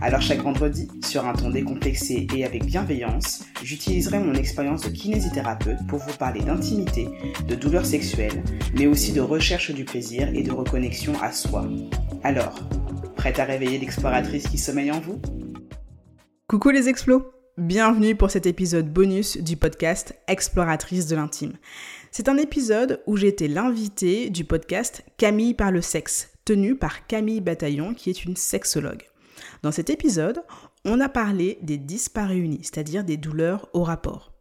Alors chaque vendredi, sur un ton décomplexé et avec bienveillance, j'utiliserai mon expérience de kinésithérapeute pour vous parler d'intimité, de douleurs sexuelles, mais aussi de recherche du plaisir et de reconnexion à soi. Alors, prête à réveiller l'exploratrice qui sommeille en vous? Coucou les explos Bienvenue pour cet épisode bonus du podcast Exploratrice de l'intime. C'est un épisode où j'étais l'invité du podcast Camille par le sexe, tenu par Camille Bataillon qui est une sexologue. Dans cet épisode, on a parlé des dysparéunies, c'est-à-dire des douleurs au rapport.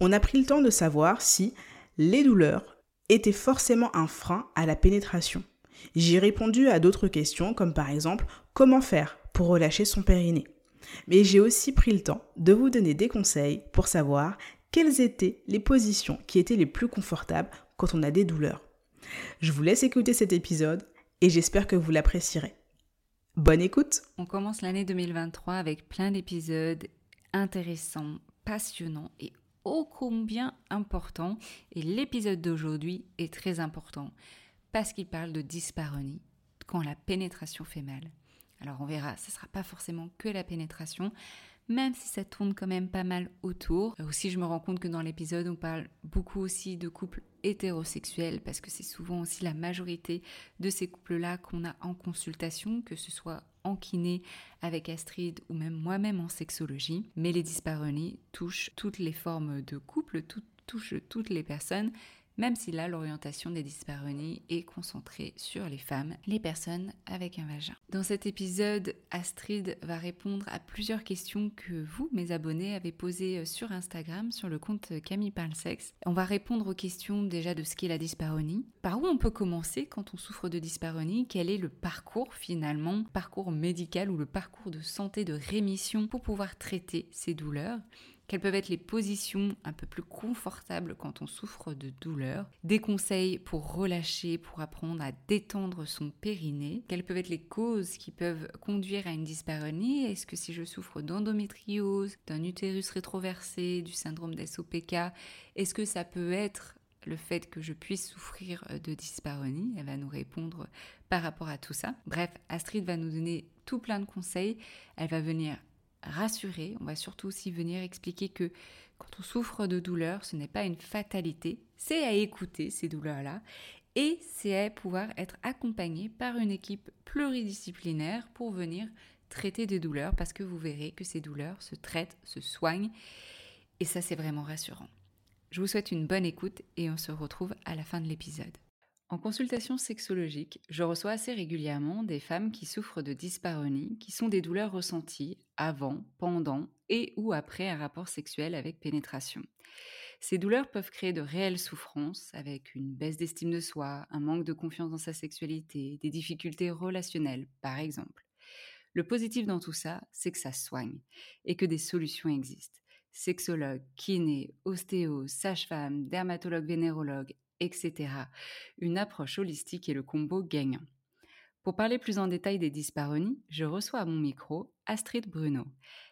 On a pris le temps de savoir si les douleurs étaient forcément un frein à la pénétration. J'ai répondu à d'autres questions comme par exemple comment faire pour relâcher son périnée? Mais j'ai aussi pris le temps de vous donner des conseils pour savoir quelles étaient les positions qui étaient les plus confortables quand on a des douleurs. Je vous laisse écouter cet épisode et j'espère que vous l'apprécierez. Bonne écoute On commence l'année 2023 avec plein d'épisodes intéressants, passionnants et ô combien importants. Et l'épisode d'aujourd'hui est très important parce qu'il parle de dysparonie, quand la pénétration fait mal. Alors on verra, ce ne sera pas forcément que la pénétration, même si ça tourne quand même pas mal autour. Aussi, je me rends compte que dans l'épisode, on parle beaucoup aussi de couples hétérosexuels, parce que c'est souvent aussi la majorité de ces couples-là qu'on a en consultation, que ce soit en kiné avec Astrid ou même moi-même en sexologie. Mais les dysparonies touchent toutes les formes de couple, touchent toutes les personnes même si là l'orientation des dyspareunies est concentrée sur les femmes, les personnes avec un vagin. Dans cet épisode, Astrid va répondre à plusieurs questions que vous, mes abonnés, avez posées euh, sur Instagram, sur le compte Camille Parle Sexe. On va répondre aux questions déjà de ce qu'est la dysparonie, par où on peut commencer quand on souffre de dysparonie, quel est le parcours finalement, parcours médical ou le parcours de santé de rémission pour pouvoir traiter ces douleurs? Quelles peuvent être les positions un peu plus confortables quand on souffre de douleur, des conseils pour relâcher, pour apprendre à détendre son périnée, quelles peuvent être les causes qui peuvent conduire à une dyspareunie, est-ce que si je souffre d'endométriose, d'un utérus rétroversé, du syndrome d'SOPK, est-ce que ça peut être le fait que je puisse souffrir de dyspareunie. Elle va nous répondre par rapport à tout ça. Bref, Astrid va nous donner tout plein de conseils. Elle va venir rassurer. On va surtout aussi venir expliquer que quand on souffre de douleur, ce n'est pas une fatalité, c'est à écouter ces douleurs-là et c'est à pouvoir être accompagné par une équipe pluridisciplinaire pour venir traiter des douleurs parce que vous verrez que ces douleurs se traitent, se soignent et ça c'est vraiment rassurant. Je vous souhaite une bonne écoute et on se retrouve à la fin de l'épisode. En consultation sexologique, je reçois assez régulièrement des femmes qui souffrent de dyspareunie, qui sont des douleurs ressenties avant, pendant et ou après un rapport sexuel avec pénétration. Ces douleurs peuvent créer de réelles souffrances avec une baisse d'estime de soi, un manque de confiance dans sa sexualité, des difficultés relationnelles par exemple. Le positif dans tout ça, c'est que ça soigne et que des solutions existent. Sexologue, kiné, ostéo, sage-femme, dermatologue, vénérologue, etc. Une approche holistique est le combo gagnant. Pour parler plus en détail des dysparonies, je reçois à mon micro Astrid Bruno.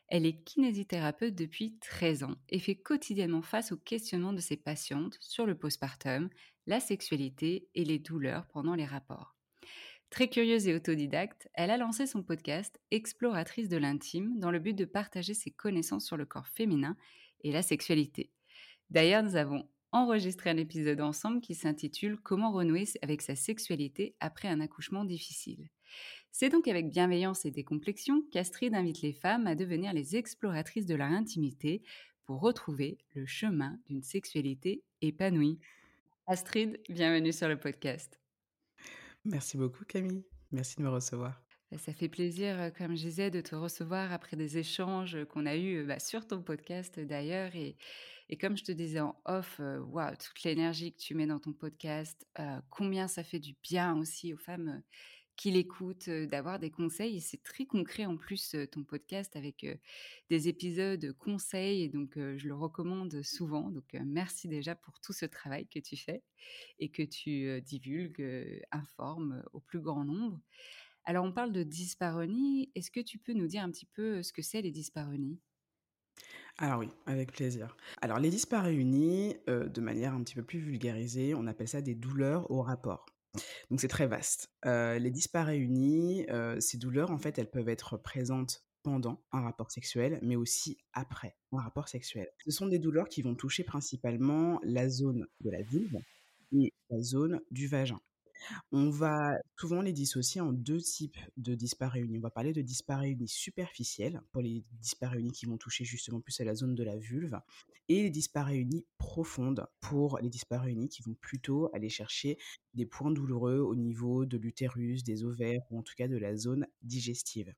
Elle est kinésithérapeute depuis 13 ans et fait quotidiennement face aux questionnements de ses patientes sur le postpartum, la sexualité et les douleurs pendant les rapports. Très curieuse et autodidacte, elle a lancé son podcast Exploratrice de l'intime dans le but de partager ses connaissances sur le corps féminin et la sexualité. D'ailleurs, nous avons enregistrer un épisode ensemble qui s'intitule Comment renouer avec sa sexualité après un accouchement difficile? C'est donc avec bienveillance et décomplexion qu'Astrid invite les femmes à devenir les exploratrices de leur intimité pour retrouver le chemin d'une sexualité épanouie. Astrid, bienvenue sur le podcast. Merci beaucoup Camille, merci de me recevoir. Bah, ça fait plaisir, euh, comme je disais, de te recevoir après des échanges qu'on a eus bah, sur ton podcast d'ailleurs. Et, et comme je te disais en off, euh, toute l'énergie que tu mets dans ton podcast, euh, combien ça fait du bien aussi aux femmes qu'il écoute, d'avoir des conseils. C'est très concret en plus ton podcast avec des épisodes conseils. Et donc, je le recommande souvent. Donc, merci déjà pour tout ce travail que tu fais et que tu divulgues, informes au plus grand nombre. Alors, on parle de dyspareunie. Est-ce que tu peux nous dire un petit peu ce que c'est les dyspareunies? Alors oui, avec plaisir. Alors les dyspareunies, euh, de manière un petit peu plus vulgarisée, on appelle ça des douleurs au rapport. Donc c'est très vaste. Euh, les dyspareunies, euh, ces douleurs, en fait, elles peuvent être présentes pendant un rapport sexuel, mais aussi après un rapport sexuel. Ce sont des douleurs qui vont toucher principalement la zone de la vulve et la zone du vagin. On va souvent les dissocier en deux types de dysparéunies. On va parler de dysparéunies superficielles, pour les dysparéunies qui vont toucher justement plus à la zone de la vulve, et les dysparéunies profondes, pour les dysparéunies qui vont plutôt aller chercher des points douloureux au niveau de l'utérus, des ovaires, ou en tout cas de la zone digestive.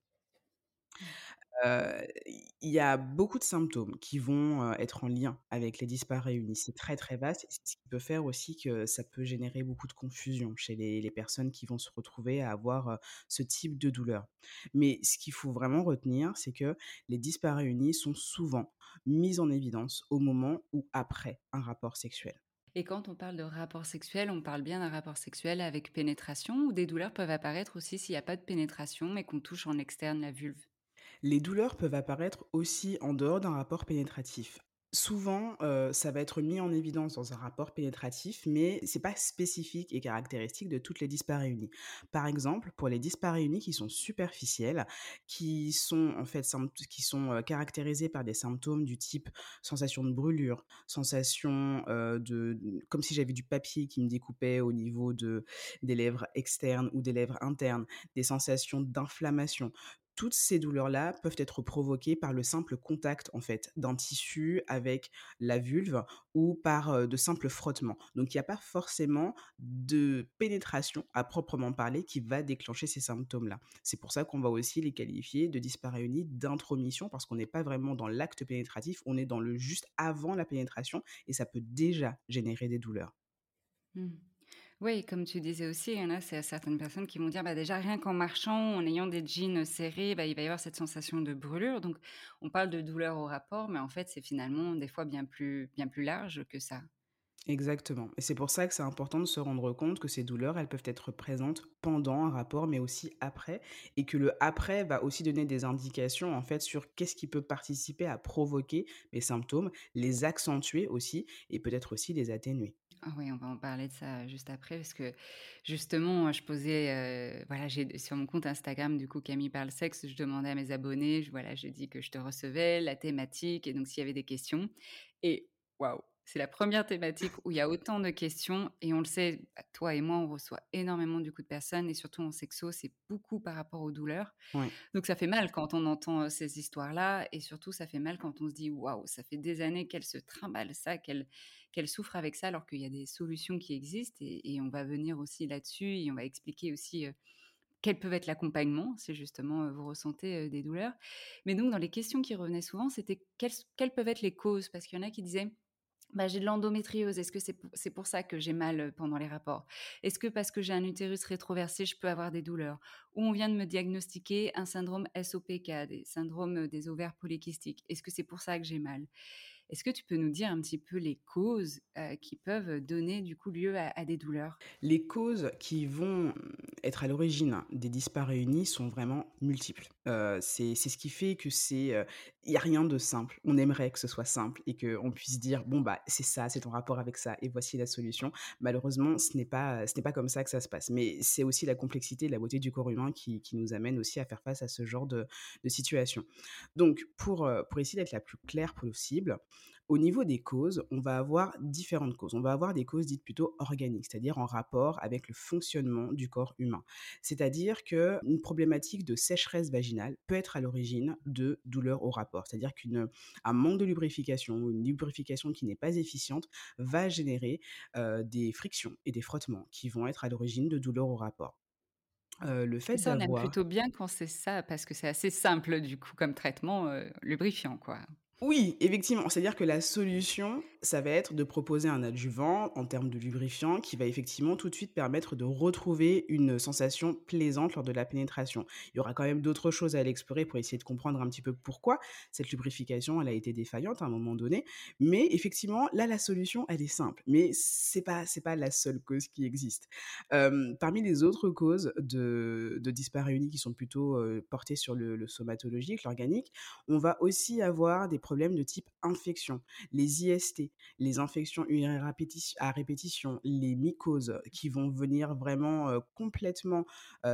Il y a beaucoup de symptômes qui vont, être en lien avec les dysparéunies. C'est très, très vaste ce qui peut faire aussi que ça peut générer beaucoup de confusion chez les personnes qui vont se retrouver à avoir, ce type de douleur. Mais ce qu'il faut vraiment retenir, c'est que les dysparéunies sont souvent mises en évidence au moment ou après un rapport sexuel. Et quand on parle de rapport sexuel, on parle bien d'un rapport sexuel avec pénétration ou des douleurs peuvent apparaître aussi s'il n'y a pas de pénétration mais qu'on touche en externe la vulve? Les douleurs peuvent apparaître aussi en dehors d'un rapport pénétratif. Souvent, heu, ça va être mis en évidence dans un rapport pénétratif, mais c'est pas spécifique et caractéristique de toutes les dysparéunies. Par exemple, pour les dysparéunies qui sont superficielles, qui sont en fait qui sont, heu, caractérisées par des symptômes du type sensation de brûlure, sensation, heu, de comme si j'avais du papier qui me découpait au niveau de des lèvres externes ou des lèvres internes, des sensations d'inflammation toutes ces douleurs-là peuvent être provoquées par le simple contact en fait d'un tissu avec la vulve ou par de simples frottements. Donc il n'y a pas forcément de pénétration à proprement parler qui va déclencher ces symptômes-là. C'est pour ça qu'on va aussi les qualifier de dysparéunie d'intromission parce qu'on n'est pas vraiment dans l'acte pénétratif, on est dans le juste avant la pénétration et ça peut déjà générer des douleurs. Mmh. Oui, comme tu disais aussi, il y en a certaines personnes qui vont dire, bah, déjà rien qu'en marchant, en ayant des jeans serrés, bah, il va y avoir cette sensation de brûlure. Donc on parle de douleur au rapport, mais en fait, c'est finalement des fois bien plus bien plus large que ça. Exactement et c'est pour ça que c'est important de se rendre compte que ces douleurs, elles peuvent être présentes pendant un rapport, mais aussi après et que le après va aussi donner des indications, en fait, sur qu'est-ce qui peut participer à provoquer les symptômes, les accentuer aussi et peut-être aussi les atténuer. Ah oui, on va en parler de ça juste après parce que justement, je posais, euh, voilà, j'ai sur mon compte Instagram, du coup, Camille parle sexe, je demandais à mes abonnés, je, voilà, je dis que je te recevais, la thématique et donc s'il y avait des questions. Et waouh, c'est la première thématique où il y a autant de questions et on le sait, bah, toi et moi, on reçoit énormément du coup de personnes et surtout en sexo, c'est beaucoup par rapport aux douleurs. Donc ça fait mal quand on entend euh, ces histoires-là et surtout ça fait mal quand on se dit waouh, ça fait des années qu'elle se trimballe ça, qu'elle qu'elle souffre avec ça alors qu'il y a des solutions qui existent et, on va venir aussi là-dessus et on va expliquer aussi quel peut être l'accompagnement si justement vous ressentez des douleurs. Mais donc dans les questions qui revenaient souvent, c'était quelles, quelles peuvent être les causes? Parce qu'il y en a qui disaient bah, j'ai de l'endométriose. Est-ce que c'est pour, pour ça que j'ai mal pendant les rapports? Est-ce que parce que j'ai un utérus rétroversé, je peux avoir des douleurs? Ou on vient de me diagnostiquer un syndrome SOPK, des syndromes des ovaires polykystiques. Est-ce que c'est pour ça que j'ai mal? Est-ce que tu peux nous dire un petit peu les causes qui peuvent donner du coup lieu à, des douleurs? Les causes qui vont être à l'origine des dysparéunies sont vraiment multiples. C'est ce qui fait que c'est, il euh, y a rien de simple. On aimerait que ce soit simple et qu'on puisse dire bon bah c'est ça, c'est ton rapport avec ça et voici la solution. Malheureusement, ce n'est pas ce n'est pas comme ça que ça se passe. Mais c'est aussi la complexité, la beauté du corps humain qui, qui, nous amène aussi à faire face à ce genre de, de situation. Donc pour pour essayer d'être la plus claire possible, au niveau des causes, on va avoir différentes causes. On va avoir des causes dites plutôt organiques, c'est-à-dire en rapport avec le fonctionnement du corps humain. C'est-à-dire qu'une problématique de sécheresse vaginale peut être à l'origine de douleurs au rapport. C'est-à-dire qu'un manque de lubrification ou une lubrification qui n'est pas efficiente va générer euh, des frictions et des frottements qui vont être à l'origine de douleurs au rapport. Euh, le fait ça, on aime plutôt bien quand c'est ça, parce que c'est assez simple du coup comme traitement euh, lubrifiant, quoi. Oui, effectivement. C'est-à-dire que la solution ça va être de proposer un adjuvant en termes de lubrifiant qui va effectivement tout de suite permettre de retrouver une sensation plaisante lors de la pénétration. Il y aura quand même d'autres choses à l'explorer pour essayer de comprendre un petit peu pourquoi cette lubrification elle a été défaillante à un moment donné. Mais effectivement, là la solution elle est simple, mais c'est pas pas la seule cause qui existe. Parmi les autres causes de, de qui sont plutôt portées sur le, le somatologique, l'organique, on va aussi avoir des problèmes de type infection, les IST, les infections à répétition, les mycoses qui vont venir vraiment complètement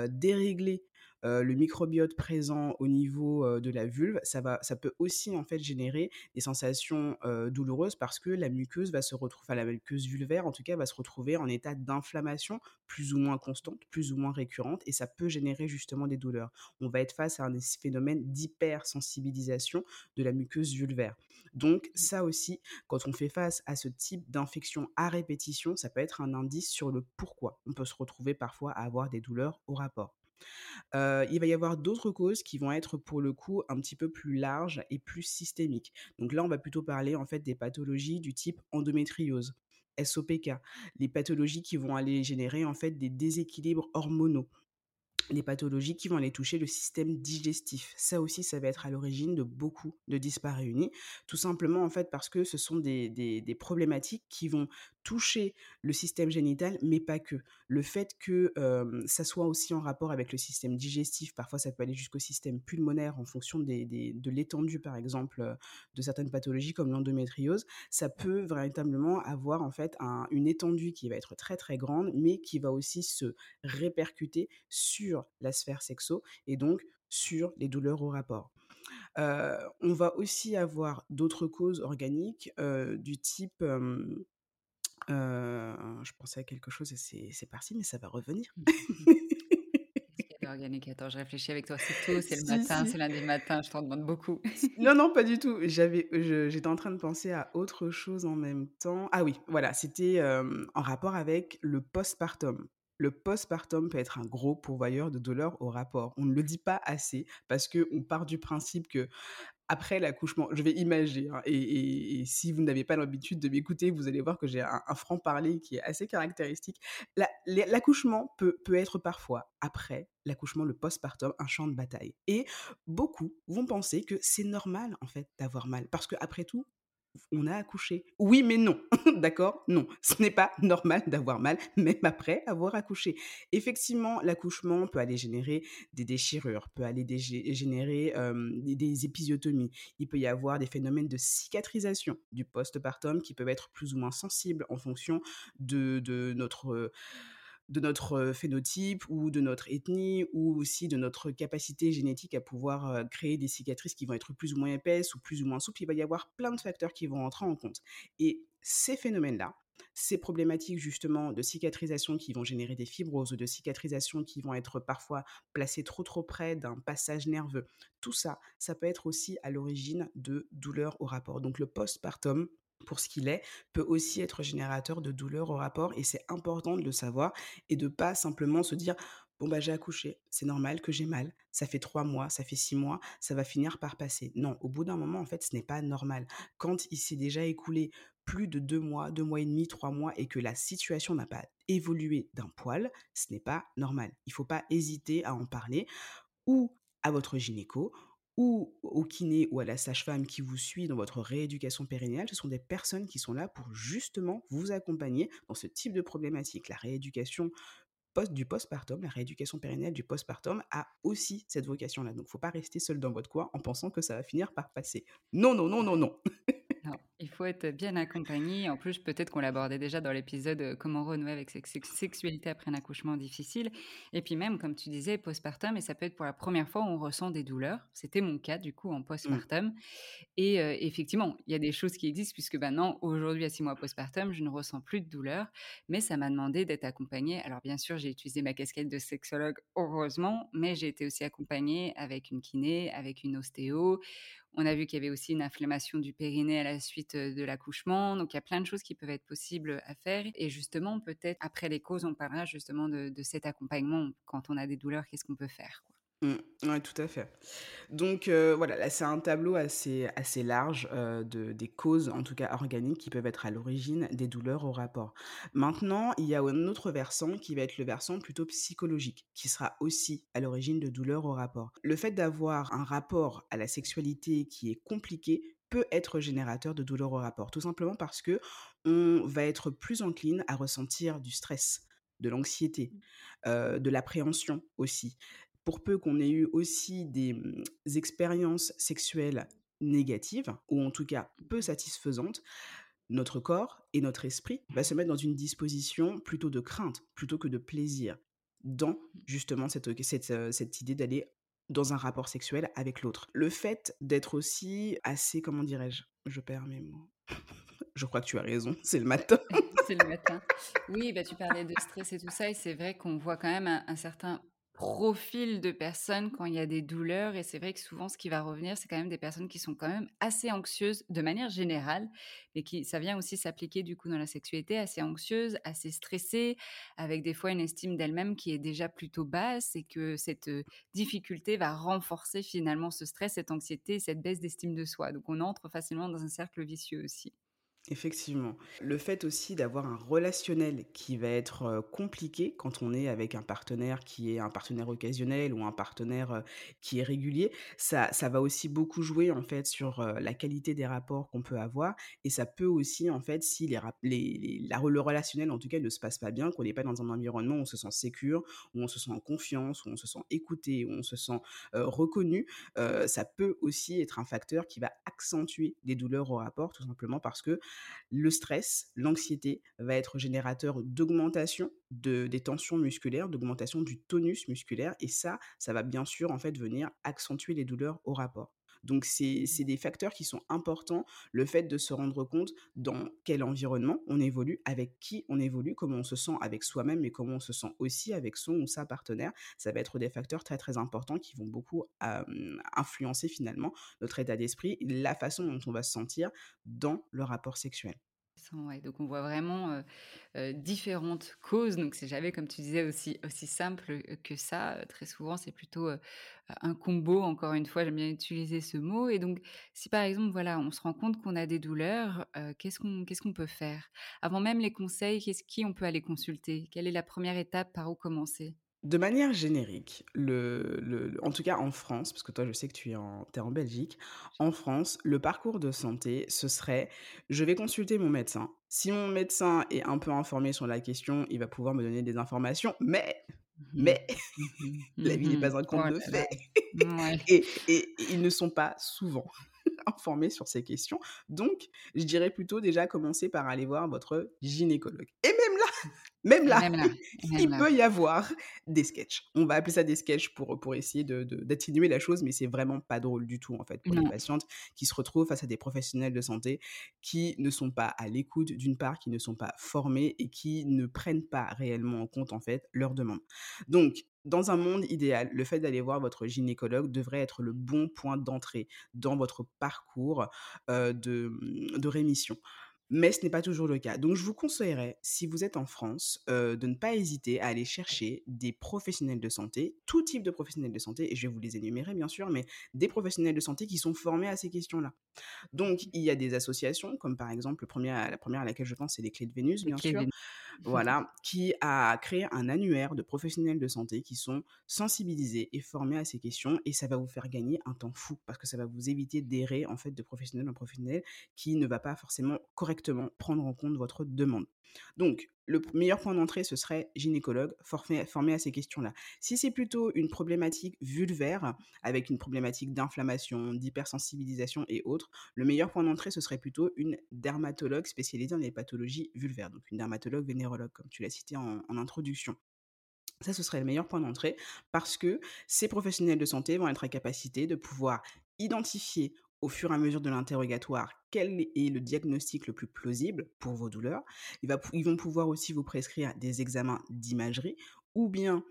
dérégler euh, le microbiote présent au niveau euh, de la vulve, ça, va, ça peut aussi en fait générer des sensations euh, douloureuses parce que la muqueuse va se retrouver, enfin la muqueuse vulvaire en tout cas va se retrouver en état d'inflammation plus ou moins constante, plus ou moins récurrente et ça peut générer justement des douleurs. On va être face à un phénomène d'hypersensibilisation de la muqueuse vulvaire. Donc ça aussi, quand on fait face à ce type d'infection à répétition, ça peut être un indice sur le pourquoi on peut se retrouver parfois à avoir des douleurs au rapport. Il va y avoir d'autres causes qui vont être pour le coup un petit peu plus larges et plus systémiques. Donc là, on va plutôt parler en fait des pathologies du type endométriose, SOPK, les pathologies qui vont aller générer en fait des déséquilibres hormonaux les pathologies qui vont aller toucher le système digestif. Ça aussi, ça va être à l'origine de beaucoup de dysparéunies, tout simplement en fait parce que ce sont des, des, problématiques qui vont toucher le système génital, mais pas que. Le fait que euh, ça soit aussi en rapport avec le système digestif, parfois ça peut aller jusqu'au système pulmonaire en fonction des, de l'étendue, par exemple, de certaines pathologies comme l'endométriose, ça peut véritablement avoir en fait un, une étendue qui va être très très grande, mais qui va aussi se répercuter sur la sphère sexo et donc sur les douleurs au rapport. Euh, on va aussi avoir d'autres causes organiques euh, du type... Euh, je pensais à quelque chose et c'est parti, mais ça va revenir. organique. Attends, je réfléchis avec toi. C'est tout, c'est le si, matin, si. c'est lundi matin, je t'en demande beaucoup. non, non, pas du tout. J'avais, j'étais en train de penser à autre chose en même temps. Ah oui, voilà, c'était euh, en rapport avec le postpartum le postpartum peut être un gros pourvoyeur de douleurs au rapport. On ne le dit pas assez parce qu'on part du principe que après l'accouchement, je vais imaginer, hein, et, si vous n'avez pas l'habitude de m'écouter, vous allez voir que j'ai un, un franc-parler qui est assez caractéristique. L'accouchement peut, peut être parfois, après l'accouchement, le postpartum, un champ de bataille. Et beaucoup vont penser que c'est normal, en fait, d'avoir mal. Parce que après tout, on a accouché. Oui, mais non, d'accord? Non, ce n'est pas normal d'avoir mal, même après avoir accouché. Effectivement, l'accouchement peut aller générer des déchirures, peut aller générer des, épisiotomies. Il peut y avoir des phénomènes de cicatrisation du postpartum qui peuvent être plus ou moins sensibles en fonction de notre de notre phénotype ou de notre ethnie ou aussi de notre capacité génétique à pouvoir créer des cicatrices qui vont être plus ou moins épaisses ou plus ou moins souples. Il va y avoir plein de facteurs qui vont entrer en compte. Et ces phénomènes-là, ces problématiques justement de cicatrisation qui vont générer des fibroses ou de cicatrisation qui vont être parfois placées trop trop près d'un passage nerveux, tout ça, ça peut être aussi à l'origine de douleurs au rapport. Donc le postpartum, pour ce qu'il est, peut aussi être générateur de douleurs au rapport et c'est important de le savoir et de pas simplement se dire bon bah j'ai accouché, c'est normal que j'ai mal, ça fait trois mois, ça fait six mois, ça va finir par passer. Non, au bout d'un moment en fait ce n'est pas normal. Quand il s'est déjà écoulé plus de deux mois, deux mois et demi, trois mois et que la situation n'a pas évolué d'un poil, ce n'est pas normal. Il faut pas hésiter à en parler ou à votre gynéco ou au kiné ou à la sage-femme qui vous suit dans votre rééducation périnéale, ce sont des personnes qui sont là pour justement vous accompagner dans ce type de problématique. La rééducation post, du postpartum, la rééducation périnéale du postpartum a aussi cette vocation-là. Donc, faut pas rester seul dans votre coin en pensant que ça va finir par passer. Non, non, non, non, non. il faut être bien accompagné. En plus, peut-être qu'on l'abordait déjà dans l'épisode euh, Comment renouer avec sa sexualité après un accouchement difficile. Et puis même, comme tu disais, postpartum, et ça peut être pour la première fois où on ressent des douleurs. C'était mon cas, du coup, en mmh. postpartum. Mmh. Et euh, effectivement, il y a des choses qui existent, puisque maintenant, aujourd'hui, à six mois postpartum, je ne ressens plus de douleurs. Mais ça m'a demandé d'être accompagnée. Alors, bien sûr, j'ai utilisé ma casquette de sexologue, heureusement, mais j'ai été aussi accompagnée avec une kiné, avec une ostéo. On a vu qu'il y avait aussi une inflammation du périnée à la suite de l'accouchement. Donc il y a plein de choses qui peuvent être possibles à faire. Et justement, peut-être après les causes, on parlera justement de, cet accompagnement. Quand on a des douleurs, qu'est-ce qu'on peut faire. Mmh. Tout à fait. Donc heu, voilà, là, c'est un tableau assez assez large, heu, de des causes, en tout cas organiques, qui peuvent être à l'origine des douleurs au rapport. Maintenant, il y a un autre versant qui va être le versant plutôt psychologique, qui sera aussi à l'origine de douleurs au rapport. Le fait d'avoir un rapport à la sexualité qui est compliqué peut être générateur de douleurs au rapport, tout simplement parce que on va être plus encline à ressentir du stress, de l'anxiété, heu, de l'appréhension aussi pour peu qu'on ait eu aussi des mmh, expériences sexuelles négatives, ou en tout cas peu satisfaisantes, notre corps et notre esprit va se mettre dans une disposition plutôt de crainte, plutôt que de plaisir, dans justement cette, cette, euh, cette idée d'aller dans un rapport sexuel avec l'autre. Le fait d'être aussi assez, comment dirais-je, je perds mes mots. Je crois que tu as raison, c'est le matin. c'est le matin. Oui, bah, tu parlais de stress et tout ça, et c'est vrai qu'on voit quand même un certain profil de personnes quand il y a des douleurs. Et c'est vrai que souvent ce qui va revenir c'est quand même des personnes qui sont quand même assez anxieuses de manière générale mais qui ça vient aussi s'appliquer du coup dans la sexualité assez anxieuses assez stressées avec des fois une estime d'elle-même qui est déjà plutôt basse. Et que cette euh, difficulté va renforcer finalement ce stress cette anxiété cette baisse d'estime de soi. Donc on entre facilement dans un cercle vicieux aussi Effectivement. Le fait aussi d'avoir un relationnel qui va être euh, compliqué quand on est avec un partenaire qui est un partenaire occasionnel ou un partenaire euh, qui est régulier, ça, ça va aussi beaucoup jouer en fait sur euh, la qualité des rapports qu'on peut avoir et ça peut aussi en fait si les, les, la, le relationnel en tout cas ne se passe pas bien, qu'on n'est pas dans un environnement où on se sent sécure, où on se sent en confiance, où on se sent écouté, où on se sent reconnu, ça peut aussi être un facteur qui va accentuer des douleurs au rapport tout simplement parce que le stress, l'anxiété va être générateur d'augmentation de, des tensions musculaires, d'augmentation du tonus musculaire. Et ça, ça va bien sûr en fait venir accentuer les douleurs au rapport. Donc c'est des facteurs qui sont importants, le fait de se rendre compte dans quel environnement on évolue, avec qui on évolue, comment on se sent avec soi-même et comment on se sent aussi avec son ou sa partenaire. Ça va être des facteurs très très importants qui vont beaucoup influencer finalement notre état d'esprit, la façon dont on va se sentir dans le rapport sexuel donc on voit vraiment différentes causes. Donc c'est jamais, comme tu disais, aussi, aussi simple que ça. Très souvent, c'est plutôt un combo. Encore une fois, j'aime bien utiliser ce mot. Et donc, si par exemple, voilà, on se rend compte qu'on a des douleurs, qu'est-ce qu'on qu'est-ce qu'on peut faire? Avant même les conseils, qu'est-ce qui on peut aller consulter? Quelle est la première étape Par où commencer? De manière générique, le, en tout cas en France, parce que toi je sais que tu es en, es en Belgique, en France, le parcours de santé, ce serait je vais consulter mon médecin. Si mon médecin est un peu informé sur la question, il va pouvoir me donner des informations, mais, mmh mais, mmh la vie n'est pas un conte de fait. et, et ils ne sont pas souvent informés sur ces questions. Donc, je dirais plutôt déjà commencer par aller voir votre gynécologue. Et même là, même là, il peut y avoir des sketchs. On va appeler ça des sketchs pour, pour essayer d'atténuer de, la chose, mais c'est vraiment pas drôle du tout, en fait, pour les patientes qui se retrouvent face à des professionnels de santé qui ne sont pas à l'écoute, d'une part, qui ne sont pas formés et qui ne prennent pas réellement en compte, en fait, leurs demandes. Donc, dans un monde idéal, le fait d'aller voir votre gynécologue devrait être le bon point d'entrée dans votre parcours euh, de, de rémission mais ce n'est pas toujours le cas. Donc je vous conseillerais, si vous êtes en France, euh, de ne pas hésiter à aller chercher des professionnels de santé, tout type de professionnels de santé, et je vais vous les énumérer bien sûr, mais des professionnels de santé qui sont formés à ces questions-là. Donc il y a des associations, comme par exemple, le premier, la première à laquelle je pense, c'est les Clés de Vénus, bien sûr, voilà, qui a créé un annuaire de professionnels de santé qui sont sensibilisés et formés à ces questions, et ça va vous faire gagner un temps fou, parce que ça va vous éviter d'errer en fait de professionnel en professionnel qui ne va pas forcément prendre en compte votre demande. Donc, le meilleur point d'entrée, ce serait gynécologue formé, formé à ces questions-là. Si c'est plutôt une problématique vulvaire, avec une problématique d'inflammation, d'hypersensibilisation et autres, le meilleur point d'entrée, ce serait plutôt une dermatologue spécialisée dans les pathologies vulvaires, donc une dermatologue vénérologue, comme tu l'as cité en, en introduction. Ça, ce serait le meilleur point d'entrée parce que ces professionnels de santé vont être à capacité de pouvoir identifier au fur et à mesure de l'interrogatoire quel est le diagnostic le plus plausible pour vos douleurs? ils vont pouvoir aussi vous prescrire des examens d'imagerie ou bien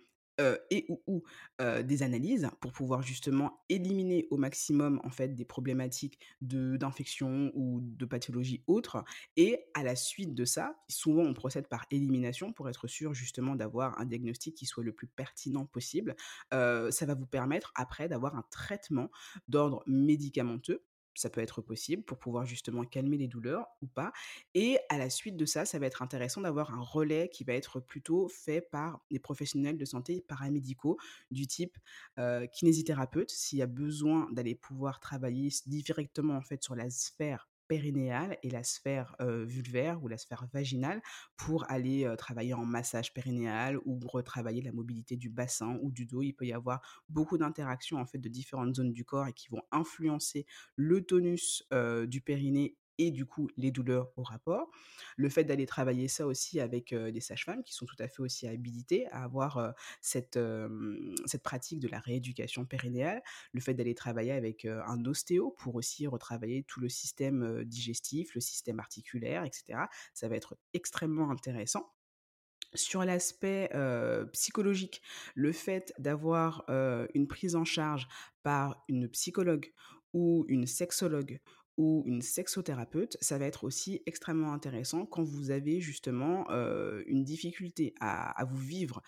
et ou, des analyses pour pouvoir justement éliminer au maximum en fait des problématiques de d'infection ou de pathologies autres et à la suite de ça, souvent on procède par élimination pour être sûr justement d'avoir un diagnostic qui soit le plus pertinent possible. ça va vous permettre après d'avoir un traitement d'ordre médicamenteux ça peut être possible pour pouvoir justement calmer les douleurs ou pas. Et à la suite de ça, ça va être intéressant d'avoir un relais qui va être plutôt fait par des professionnels de santé paramédicaux du type euh, kinésithérapeute, s'il y a besoin d'aller pouvoir travailler directement en fait sur la sphère périnéale et la sphère vulvaire ou la sphère vaginale pour aller travailler en massage périnéal ou retravailler la mobilité du bassin ou du dos. Il peut y avoir beaucoup d'interactions en fait de différentes zones du corps et qui vont influencer le tonus du périnée et du coup les douleurs au rapport. Le fait d'aller travailler ça aussi avec des sages-femmes qui sont tout à fait aussi habilitées à avoir cette, cette pratique de la rééducation périnéale. Le fait d'aller travailler avec un ostéo pour aussi retravailler tout le système digestif, le système articulaire, etc. Ça va être extrêmement intéressant. Sur l'aspect psychologique, le fait d'avoir une prise en charge par une psychologue ou une sexologue ou une sexothérapeute, ça va être aussi extrêmement intéressant quand vous avez justement une difficulté à, vous vivre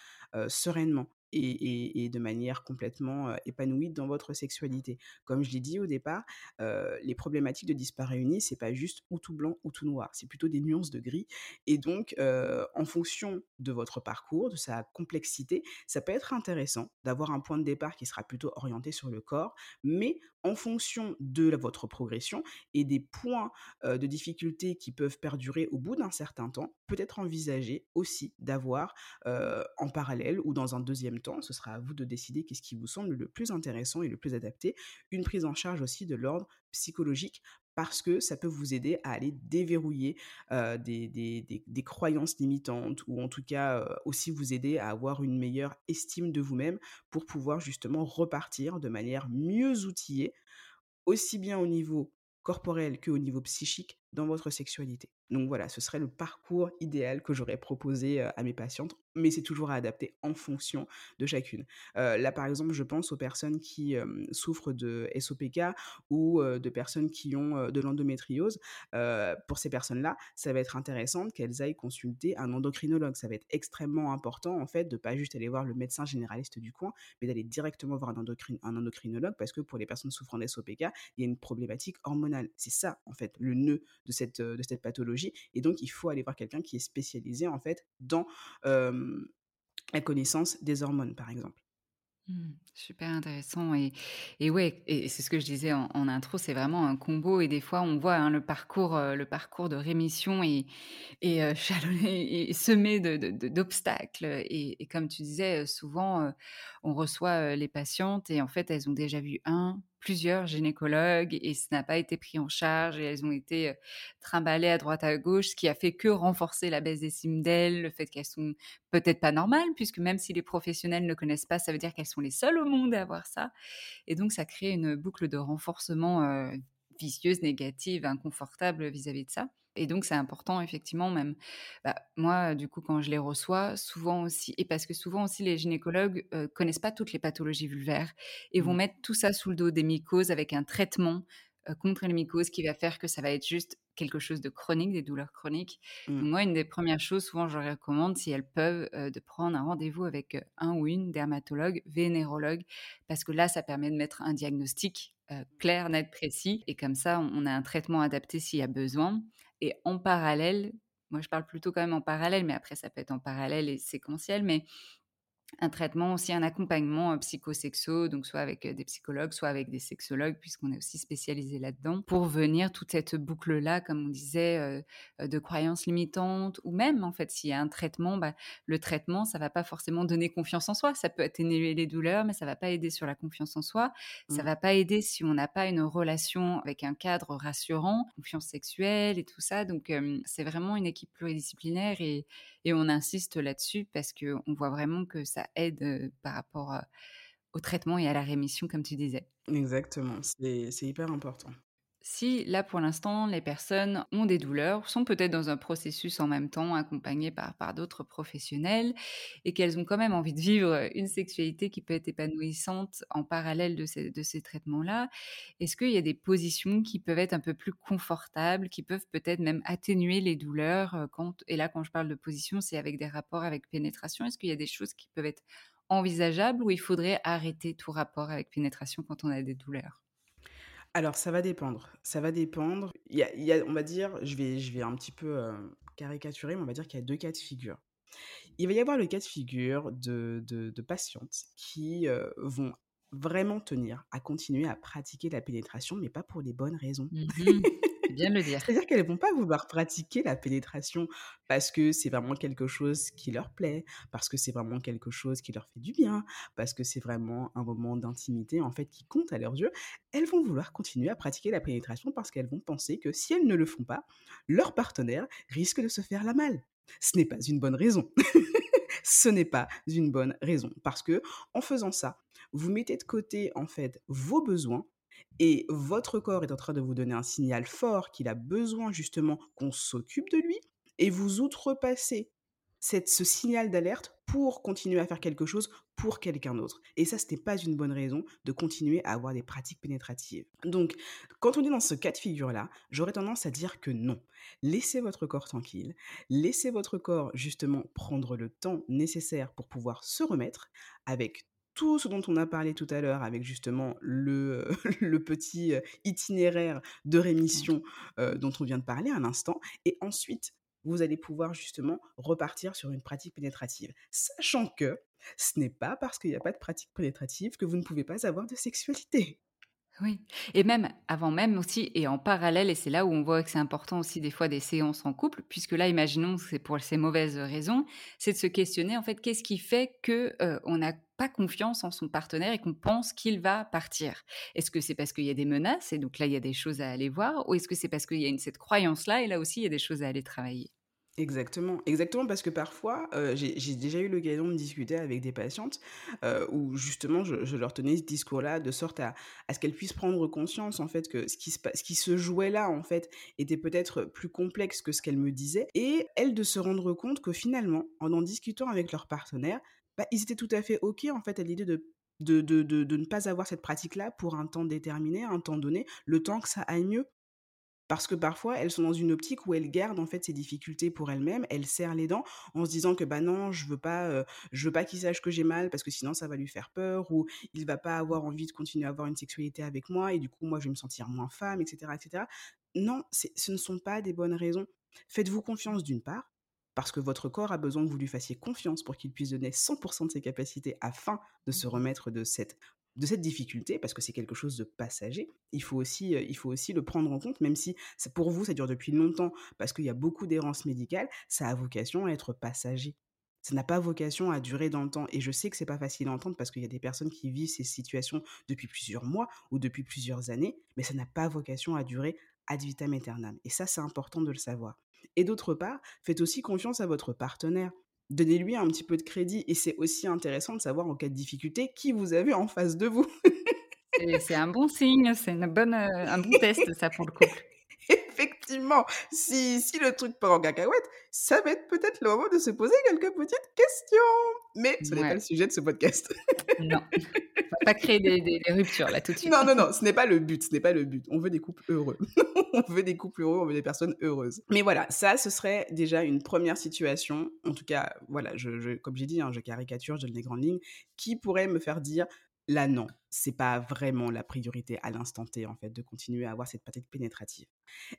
sereinement et, de manière complètement épanouie dans votre sexualité. Comme je l'ai dit au départ, les problématiques de dyspareunie, c'est pas juste ou tout blanc ou tout noir, c'est plutôt des nuances de gris. Et donc, en fonction de votre parcours, de sa complexité, ça peut être intéressant d'avoir un point de départ qui sera plutôt orienté sur le corps, mais en fonction de votre progression et des points de difficulté qui peuvent perdurer au bout d'un certain temps, peut-être envisager aussi d'avoir en parallèle ou dans un deuxième temps, ce sera à vous de décider qu'est-ce qui vous semble le plus intéressant et le plus adapté, une prise en charge aussi de l'ordre psychologique parce que ça peut vous aider à aller déverrouiller des, croyances limitantes ou en tout cas aussi vous aider à avoir une meilleure estime de vous-même pour pouvoir justement repartir de manière mieux outillée, aussi bien au niveau corporel qu'au niveau psychique dans votre sexualité. Donc voilà, ce serait le parcours idéal que j'aurais proposé à mes patientes, mais c'est toujours à adapter en fonction de chacune. là, par exemple, je pense aux personnes qui souffrent de SOPK ou de personnes qui ont de l'endométriose. pour ces personnes-là, ça va être intéressant qu'elles aillent consulter un endocrinologue. Ça va être extrêmement important, en fait, de pas juste aller voir le médecin généraliste du coin, mais d'aller directement voir un, endocrinologue parce que pour les personnes souffrant d'SOPK, il y a une problématique hormonale. C'est ça, en fait, le nœud de de cette pathologie. Et donc, il faut aller voir quelqu'un qui est spécialisé, en fait, dans la connaissance des hormones, par exemple. Mmh, super intéressant et, et ouais et c'est ce que je disais en, intro c'est vraiment un combo et des fois on voit hein, le parcours le parcours de rémission et et et semé d'obstacles et, comme tu disais souvent on reçoit les patientes et en fait elles ont déjà vu un plusieurs gynécologues et ça n'a pas été pris en charge et elles ont été trimballées à droite à gauche, ce qui a fait que renforcer la baisse d'estime d'elles, le fait qu'elles sont peut-être pas normales, puisque même si les professionnels ne connaissent pas, ça veut dire qu'elles sont les seules au monde à avoir ça. Et donc ça crée une boucle de renforcement vicieuse, négative, inconfortable vis-à-vis de ça. Et donc, c'est important, effectivement, même. Bah, moi, du coup, quand je les reçois, souvent aussi, et parce que souvent aussi, les gynécologues euh, connaissent pas toutes les pathologies vulvaires et vont mmh. mettre tout ça sous le dos des mycoses avec un traitement euh, contre les mycoses qui va faire que ça va être juste quelque chose de chronique, des douleurs chroniques. Mmh. moi, une des premières choses, souvent, je recommande, si elles peuvent, euh, de prendre un rendez-vous avec un ou une dermatologue, vénérologue, parce que là, ça permet de mettre un diagnostic euh, clair, net, précis. Et comme ça, on a un traitement adapté s'il y a besoin. Et en parallèle, moi je parle plutôt quand même en parallèle, mais après ça peut être en parallèle et séquentiel, mais un traitement aussi, un accompagnement euh, psychosexo, donc soit avec euh, des psychologues, soit avec des sexologues, puisqu'on est aussi spécialisé là-dedans, pour venir toute cette boucle-là, comme on disait, euh, de croyances limitantes, ou même, en fait, s'il y a un traitement, bah, le traitement, ça va pas forcément donner confiance en soi, ça peut atténuer les douleurs, mais ça va pas aider sur la confiance en soi, ça mmh. va pas aider si on n'a pas une relation avec un cadre rassurant, confiance sexuelle et tout ça, donc c'est vraiment une équipe pluridisciplinaire et, et on insiste là-dessus parce que on voit vraiment que ça aide par rapport au traitement et à la rémission, comme tu disais. Exactement, c'est hyper important. Si là pour l'instant les personnes ont des douleurs, sont peut-être dans un processus en même temps accompagnées par, par d'autres professionnels et qu'elles ont quand même envie de vivre une sexualité qui peut être épanouissante en parallèle de ces, de ces traitements-là, est-ce qu'il y a des positions qui peuvent être un peu plus confortables, qui peuvent peut-être même atténuer les douleurs euh, quand, Et là quand je parle de position, c'est avec des rapports avec pénétration. Est-ce qu'il y a des choses qui peuvent être envisageables ou il faudrait arrêter tout rapport avec pénétration quand on a des douleurs? Alors, ça va dépendre. Ça va dépendre. Y a, on va dire, je vais, je vais un petit peu euh, caricaturer, mais on va dire qu'il y a deux cas de figure. Il va y avoir le cas de figure de, de, patientes qui euh, vont vraiment tenir à continuer à pratiquer la pénétration, mais pas pour les bonnes raisons. Mmh bien le dire. C'est-à-dire qu'elles vont pas vouloir pratiquer la pénétration parce que c'est vraiment quelque chose qui leur plaît, parce que c'est vraiment quelque chose qui leur fait du bien, parce que c'est vraiment un moment d'intimité en fait qui compte à leurs yeux. Elles vont vouloir continuer à pratiquer la pénétration parce qu'elles vont penser que si elles ne le font pas, leur partenaire risque de se faire la mal. Ce n'est pas une bonne raison. Ce n'est pas une bonne raison. Parce que en faisant ça, vous mettez de côté en fait vos besoins et votre corps est en train de vous donner un signal fort qu'il a besoin justement qu'on s'occupe de lui, et vous outrepassez cette, ce signal d'alerte pour continuer à faire quelque chose pour quelqu'un d'autre. Et ça, ce n'est pas une bonne raison de continuer à avoir des pratiques pénétratives. Donc, quand on est dans ce cas de figure-là, j'aurais tendance à dire que non. Laissez votre corps tranquille, laissez votre corps justement prendre le temps nécessaire pour pouvoir se remettre avec tout ce dont on a parlé tout à l'heure avec justement le, le petit itinéraire de rémission dont on vient de parler à l'instant. Et ensuite, vous allez pouvoir justement repartir sur une pratique pénétrative. Sachant que ce n'est pas parce qu'il n'y a pas de pratique pénétrative que vous ne pouvez pas avoir de sexualité. Oui, et même avant même aussi, et en parallèle, et c'est là où on voit que c'est important aussi des fois des séances en couple, puisque là, imaginons c'est pour ces mauvaises raisons, c'est de se questionner en fait qu'est-ce qui fait que euh, on n'a pas confiance en son partenaire et qu'on pense qu'il va partir? Est-ce que c'est parce qu'il y a des menaces et donc là il y a des choses à aller voir, ou est-ce que c'est parce qu'il y a cette croyance là et là aussi il y a des choses à aller travailler? Exactement, exactement parce que parfois, euh, j'ai déjà eu l'occasion de discuter avec des patientes euh, où justement je, leur tenais ce discours-là de sorte à, ce qu'elles puissent prendre conscience en fait que ce qui se, ce qui se jouait là en fait était peut-être plus complexe que ce qu'elles me disaient et elles de se rendre compte que finalement, en en discutant avec leur partenaire, bah, ils étaient tout à fait ok en fait à l'idée de de, de, de, de, ne pas avoir cette pratique-là pour un temps déterminé, un temps donné, le temps que ça aille mieux. Parce que parfois, elles sont dans une optique où elles gardent en fait ces difficultés pour elles-mêmes, elles serrent les dents en se disant que bah non, je veux pas, euh, je veux pas qu'il sache que j'ai mal parce que sinon ça va lui faire peur ou il va pas avoir envie de continuer à avoir une sexualité avec moi et du coup moi je vais me sentir moins femme, etc., etc. Non, ce ne sont pas des bonnes raisons. Faites-vous confiance d'une part, parce que votre corps a besoin que vous lui fassiez confiance pour qu'il puisse donner 100% de ses capacités afin de se remettre de cette de cette difficulté, parce que c'est quelque chose de passager, il faut aussi, euh, il faut aussi le prendre en compte, même si pour vous, ça dure depuis longtemps, parce qu'il y a beaucoup d'errance médicale, ça a vocation à être passager. Ça n'a pas vocation à durer dans le temps. Et je sais que c'est pas facile à entendre parce qu'il y a des personnes qui vivent ces situations depuis plusieurs mois ou depuis plusieurs années, mais ça n'a pas vocation à durer ad vitam aeternam. Et ça, c'est important de le savoir. Et d'autre part, faites aussi confiance à votre partenaire donnez-lui un petit peu de crédit. Et c'est aussi intéressant de savoir en cas de difficulté qui vous avez en face de vous. c'est un bon signe, c'est une bonne, euh, un bon test, ça, pour le couple. Effectivement, si, si le truc part en cacahuète, ça va être peut-être le moment de se poser quelques petites questions. Mais ce n'est pas le sujet de ce podcast. non, on va pas créer des, des, ruptures là tout de suite. Non, non, non, ce n'est pas le but, ce n'est pas le but. On veut des couples heureux. on veut des couples heureux, on veut des personnes heureuses. Mais voilà, ça, ce serait déjà une première situation. En tout cas, voilà, je, comme j'ai dit, hein, je caricature, je donne les grandes lignes, qui pourrait me faire dire là non, c'est pas vraiment la priorité à l'instant T en fait de continuer à avoir cette pratique pénétrative.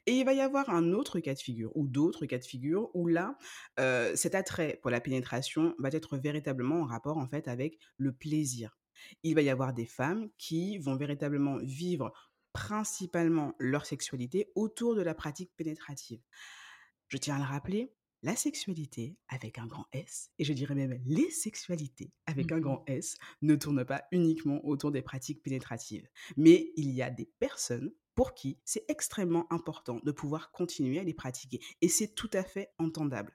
Et il va y avoir un autre cas de figure ou d'autres cas de figure où là cet attrait pour la pénétration va être véritablement en rapport en fait avec le plaisir. Il va y avoir des femmes qui vont véritablement vivre principalement leur sexualité autour de la pratique pénétrative. Je tiens à le rappeler, la sexualité avec un grand S, et je dirais même les sexualités avec un mmh grand S, ne tournent pas uniquement autour des pratiques pénétratives. Mais il y a des personnes pour qui c'est extrêmement important de pouvoir continuer à les pratiquer. Et c'est tout à fait entendable.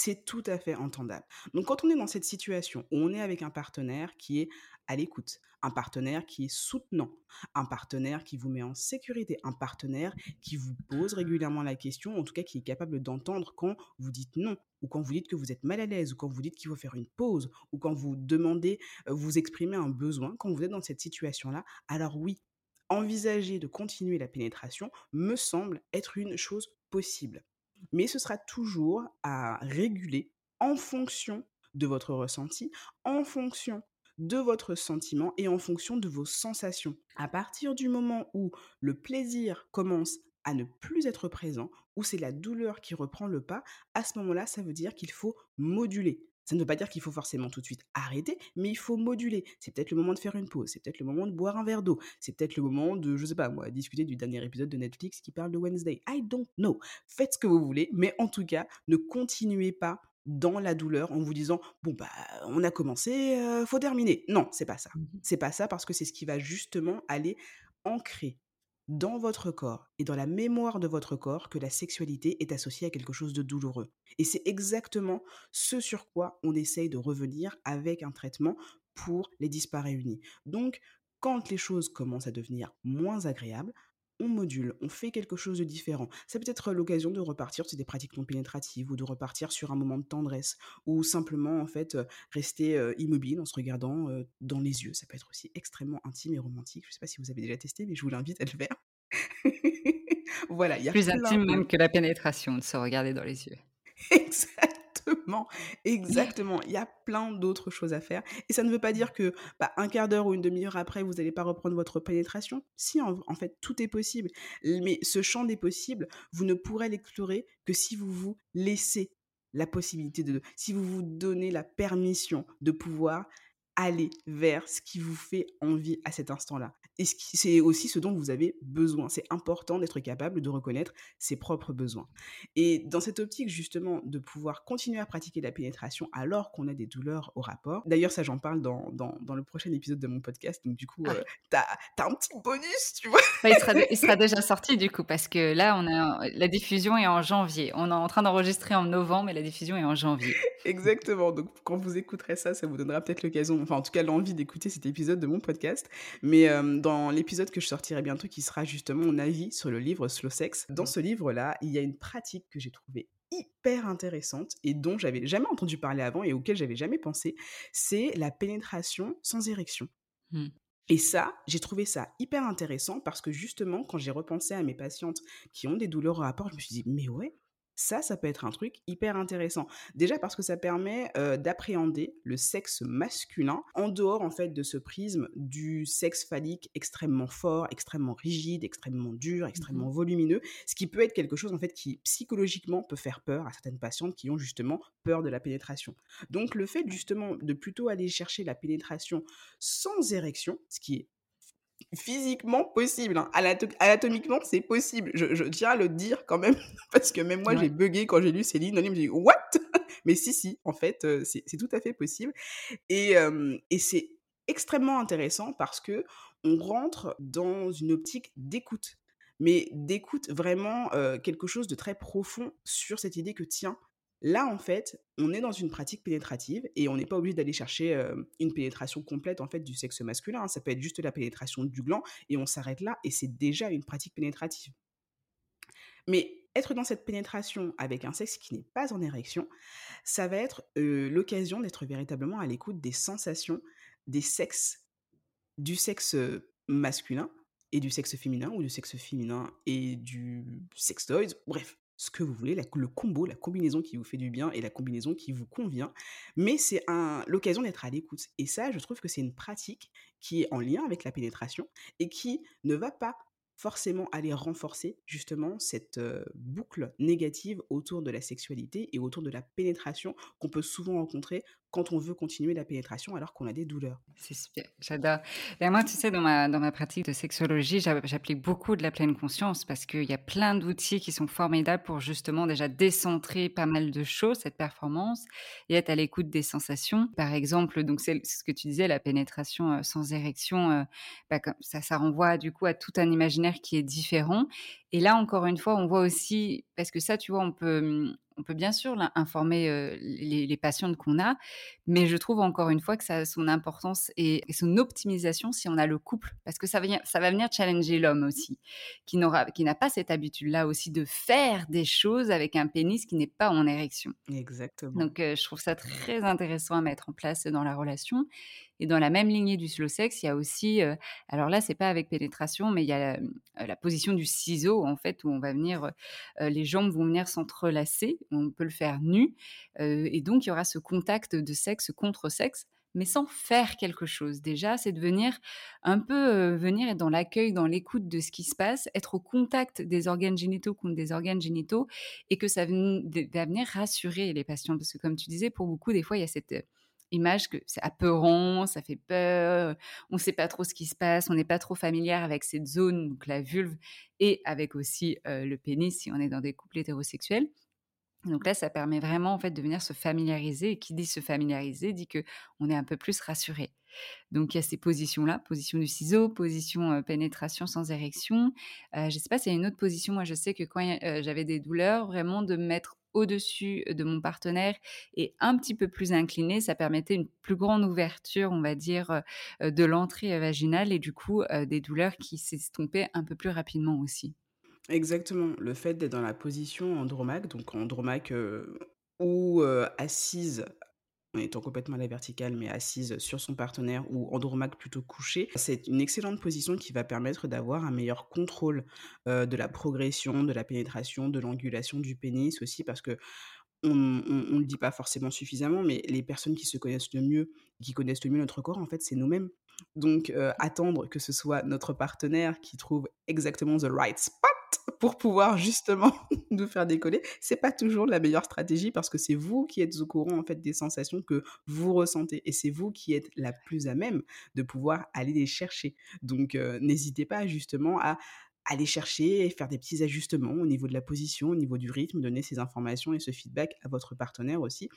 C'est tout à fait entendable. Donc quand on est dans cette situation où on est avec un partenaire qui est à l'écoute, un partenaire qui est soutenant, un partenaire qui vous met en sécurité, un partenaire qui vous pose régulièrement la question, en tout cas qui est capable d'entendre quand vous dites non, ou quand vous dites que vous êtes mal à l'aise, ou quand vous dites qu'il faut faire une pause, ou quand vous demandez, euh, vous exprimez un besoin, quand vous êtes dans cette situation-là, alors oui, envisager de continuer la pénétration me semble être une chose possible mais ce sera toujours à réguler en fonction de votre ressenti, en fonction de votre sentiment et en fonction de vos sensations. À partir du moment où le plaisir commence à ne plus être présent, où c'est la douleur qui reprend le pas, à ce moment-là, ça veut dire qu'il faut moduler. Ça ne veut pas dire qu'il faut forcément tout de suite arrêter, mais il faut moduler. C'est peut-être le moment de faire une pause, c'est peut-être le moment de boire un verre d'eau, c'est peut-être le moment de, je sais pas moi, discuter du dernier épisode de Netflix qui parle de Wednesday. I don't know. Faites ce que vous voulez, mais en tout cas, ne continuez pas dans la douleur en vous disant bon bah on a commencé, euh, faut terminer. Non, c'est pas ça. Mmh c'est pas ça parce que c'est ce qui va justement aller ancrer dans votre corps et dans la mémoire de votre corps que la sexualité est associée à quelque chose de douloureux. Et c'est exactement ce sur quoi on essaye de revenir avec un traitement pour les disparéunis. Donc, quand les choses commencent à devenir moins agréables, on module, on fait quelque chose de différent. Ça peut être l'occasion de repartir sur des pratiques non pénétratives ou de repartir sur un moment de tendresse ou simplement en fait euh, rester euh, immobile en se regardant euh, dans les yeux. Ça peut être aussi extrêmement intime et romantique. Je ne sais pas si vous avez déjà testé, mais je vous l'invite à le faire. voilà, il y a plus intime même que la pénétration de se regarder dans les yeux. Exact. Exactement, exactement. Il y a plein d'autres choses à faire. Et ça ne veut pas dire que bah, un quart d'heure ou une demi-heure après, vous n'allez pas reprendre votre pénétration. Si, en, fait, tout est possible. Mais ce champ des possibles, vous ne pourrez l'explorer que si vous vous laissez la possibilité de... Si vous vous donnez la permission de pouvoir aller vers ce qui vous fait envie à cet instant-là. Et c'est aussi ce dont vous avez besoin. C'est important d'être capable de reconnaître ses propres besoins. Et dans cette optique, justement, de pouvoir continuer à pratiquer la pénétration alors qu'on a des douleurs au rapport. D'ailleurs, ça, j'en parle dans, dans, le prochain épisode de mon podcast. Donc, du coup, ah. euh, t'as as un petit bonus, tu vois. il, sera il, sera déjà sorti, du coup, parce que là, on a, la diffusion est en janvier. On est en train d'enregistrer en novembre, mais la diffusion est en janvier. Exactement. Donc, quand vous écouterez ça, ça vous donnera peut-être l'occasion enfin en tout cas l'envie d'écouter cet épisode de mon podcast. Mais euh, dans l'épisode que je sortirai bientôt, qui sera justement mon avis sur le livre Slow Sex, dans ce livre-là, il y a une pratique que j'ai trouvée hyper intéressante et dont j'avais jamais entendu parler avant et auquel j'avais jamais pensé, c'est la pénétration sans érection. Mmh. Et ça, j'ai trouvé ça hyper intéressant parce que justement, quand j'ai repensé à mes patientes qui ont des douleurs au rapport, je me suis dit, mais ouais, ça, ça peut être un truc hyper intéressant. Déjà parce que ça permet euh, d'appréhender le sexe masculin en dehors en fait de ce prisme du sexe phallique extrêmement fort, extrêmement rigide, extrêmement dur, mmh extrêmement volumineux, ce qui peut être quelque chose en fait qui psychologiquement peut faire peur à certaines patientes qui ont justement peur de la pénétration. Donc le fait justement de plutôt aller chercher la pénétration sans érection, ce qui est physiquement possible. Hein. Anatomiquement, c'est possible. Je, tiens à le dire quand même, parce que même moi, j'ai bugué quand j'ai lu Céline. On me dit, what? Mais si, si, en fait, euh, c'est tout à fait possible. Et, euh, et c'est extrêmement intéressant parce que on rentre dans une optique d'écoute mais d'écoute vraiment euh, quelque chose de très profond sur cette idée que tiens, Là, en fait, on est dans une pratique pénétrative et on n'est pas obligé d'aller chercher une pénétration complète en fait du sexe masculin. Hein. Ça peut être juste la pénétration du gland et on s'arrête là et c'est déjà une pratique pénétrative. Mais être dans cette pénétration avec un sexe qui n'est pas en érection, ça va être l'occasion d'être véritablement à l'écoute des sensations des sexes, du sexe masculin et du sexe féminin ou du sexe féminin et du sextoys, bref, ce que vous voulez, le combo, la combinaison qui vous fait du bien et la combinaison qui vous convient. Mais c'est l'occasion d'être à l'écoute. Et ça, je trouve que c'est une pratique qui est en lien avec la pénétration et qui ne va pas forcément aller renforcer justement cette boucle négative autour de la sexualité et autour de la pénétration qu'on peut souvent rencontrer quand on veut continuer la pénétration alors qu'on a des douleurs. C'est super, j'adore. Et moi, tu sais, dans ma, dans ma pratique de sexologie, j'applique beaucoup de la pleine conscience parce qu'il y a plein d'outils qui sont formidables pour justement déjà décentrer pas mal de choses, cette performance, et être à l'écoute des sensations. Par exemple, donc c'est ce que tu disais, la pénétration euh, sans érection, euh, bah, ça, ça renvoie du coup à tout un imaginaire qui est différent. Et là, encore une fois, on voit aussi, parce que ça, tu vois, on peut hum, on peut bien sûr informer les, les, patientes qu'on a, mais je trouve encore une fois que ça a son importance et, son optimisation si on a le couple, parce que ça va, ça va venir challenger l'homme aussi, qui n'aura, qui n'a pas cette habitude-là aussi de faire des choses avec un pénis qui n'est pas en érection. Exactement. Donc, je trouve ça très intéressant à mettre en place dans la relation. Et dans la même lignée du slow sex, il y a aussi, euh, alors là, c'est pas avec pénétration, mais il y a la, position du ciseau, en fait, où on va venir, les jambes vont venir s'entrelacer, on peut le faire nu, et donc il y aura ce contact de sexe contre sexe mais sans faire quelque chose. Déjà, c'est de venir un peu venir être dans l'accueil, dans l'écoute de ce qui se passe, être au contact des organes génitaux contre des organes génitaux, et que ça va venir rassurer les patients. Parce que comme tu disais, pour beaucoup, des fois, il y a cette image que c'est apeurant, ça fait peur, on ne sait pas trop ce qui se passe, on n'est pas trop familière avec cette zone, donc la vulve, et avec aussi le pénis si on est dans des couples hétérosexuels. Donc là, ça permet vraiment en fait de venir se familiariser. Et qui dit se familiariser dit que on est un peu plus rassuré. Donc il y a ces positions-là, position du ciseau, position pénétration sans érection. je ne sais pas s'il y a une autre position. Moi, je sais que quand j'avais des douleurs, vraiment de mettre au-dessus de mon partenaire et un petit peu plus incliné, ça permettait une plus grande ouverture, on va dire, de l'entrée vaginale et du coup des douleurs qui s'estompaient un peu plus rapidement aussi. Exactement, le fait d'être dans la position andromaque, donc andromaque ou assise en étant complètement à la verticale, mais assise sur son partenaire ou andromaque plutôt couché. C'est une excellente position qui va permettre d'avoir un meilleur contrôle de la progression, de la pénétration, de l'angulation du pénis aussi, parce que on ne le dit pas forcément suffisamment, mais les personnes qui se connaissent le mieux, qui connaissent le mieux notre corps, en fait, c'est nous-mêmes. Donc, attendre que ce soit notre partenaire qui trouve exactement the right spot pour pouvoir justement nous faire décoller, c'est pas toujours la meilleure stratégie parce que c'est vous qui êtes au courant en fait des sensations que vous ressentez et c'est vous qui êtes la plus à même de pouvoir aller les chercher. Donc euh, n'hésitez pas justement à aller chercher et faire des petits ajustements au niveau de la position, au niveau du rythme, donner ces informations et ce feedback à votre partenaire aussi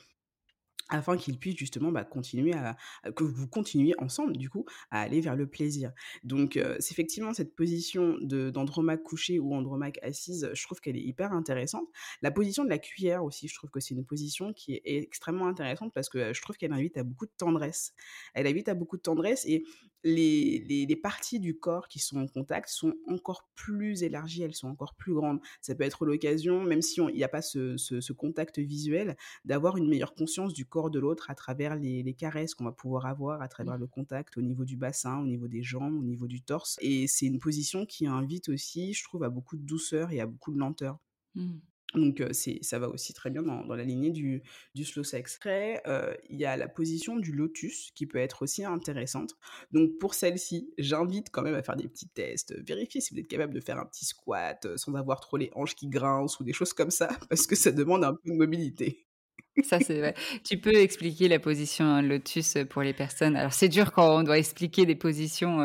afin qu'il puisse justement bah, continuer à, que vous continuiez ensemble du coup à aller vers le plaisir. Donc c'est effectivement cette position d'andromaque couché ou andromaque assise, je trouve qu'elle est hyper intéressante. La position de la cuillère aussi, je trouve que c'est une position qui est extrêmement intéressante parce que je trouve qu'elle invite à beaucoup de tendresse. Elle invite à beaucoup de tendresse et les, les, parties du corps qui sont en contact sont encore plus élargies, elles sont encore plus grandes. Ça peut être l'occasion, même si il n'y a pas ce, ce, ce contact visuel, d'avoir une meilleure conscience du corps de l'autre à travers les, caresses qu'on va pouvoir avoir, à travers le contact au niveau du bassin, au niveau des jambes, au niveau du torse. Et c'est une position qui invite aussi, je trouve, à beaucoup de douceur et à beaucoup de lenteur. Mmh. Donc c'est, ça va aussi très bien dans, la lignée du, du slow sex. Après, il y a la position du lotus qui peut être aussi intéressante. Donc pour celle-ci, j'invite quand même à faire des petits tests. Vérifiez si vous êtes capable de faire un petit squat sans avoir trop les hanches qui grincent ou des choses comme ça, parce que ça demande un peu de mobilité. Ça, c'est vrai. Tu peux expliquer la position lotus pour les personnes. Alors, c'est dur quand on doit expliquer des positions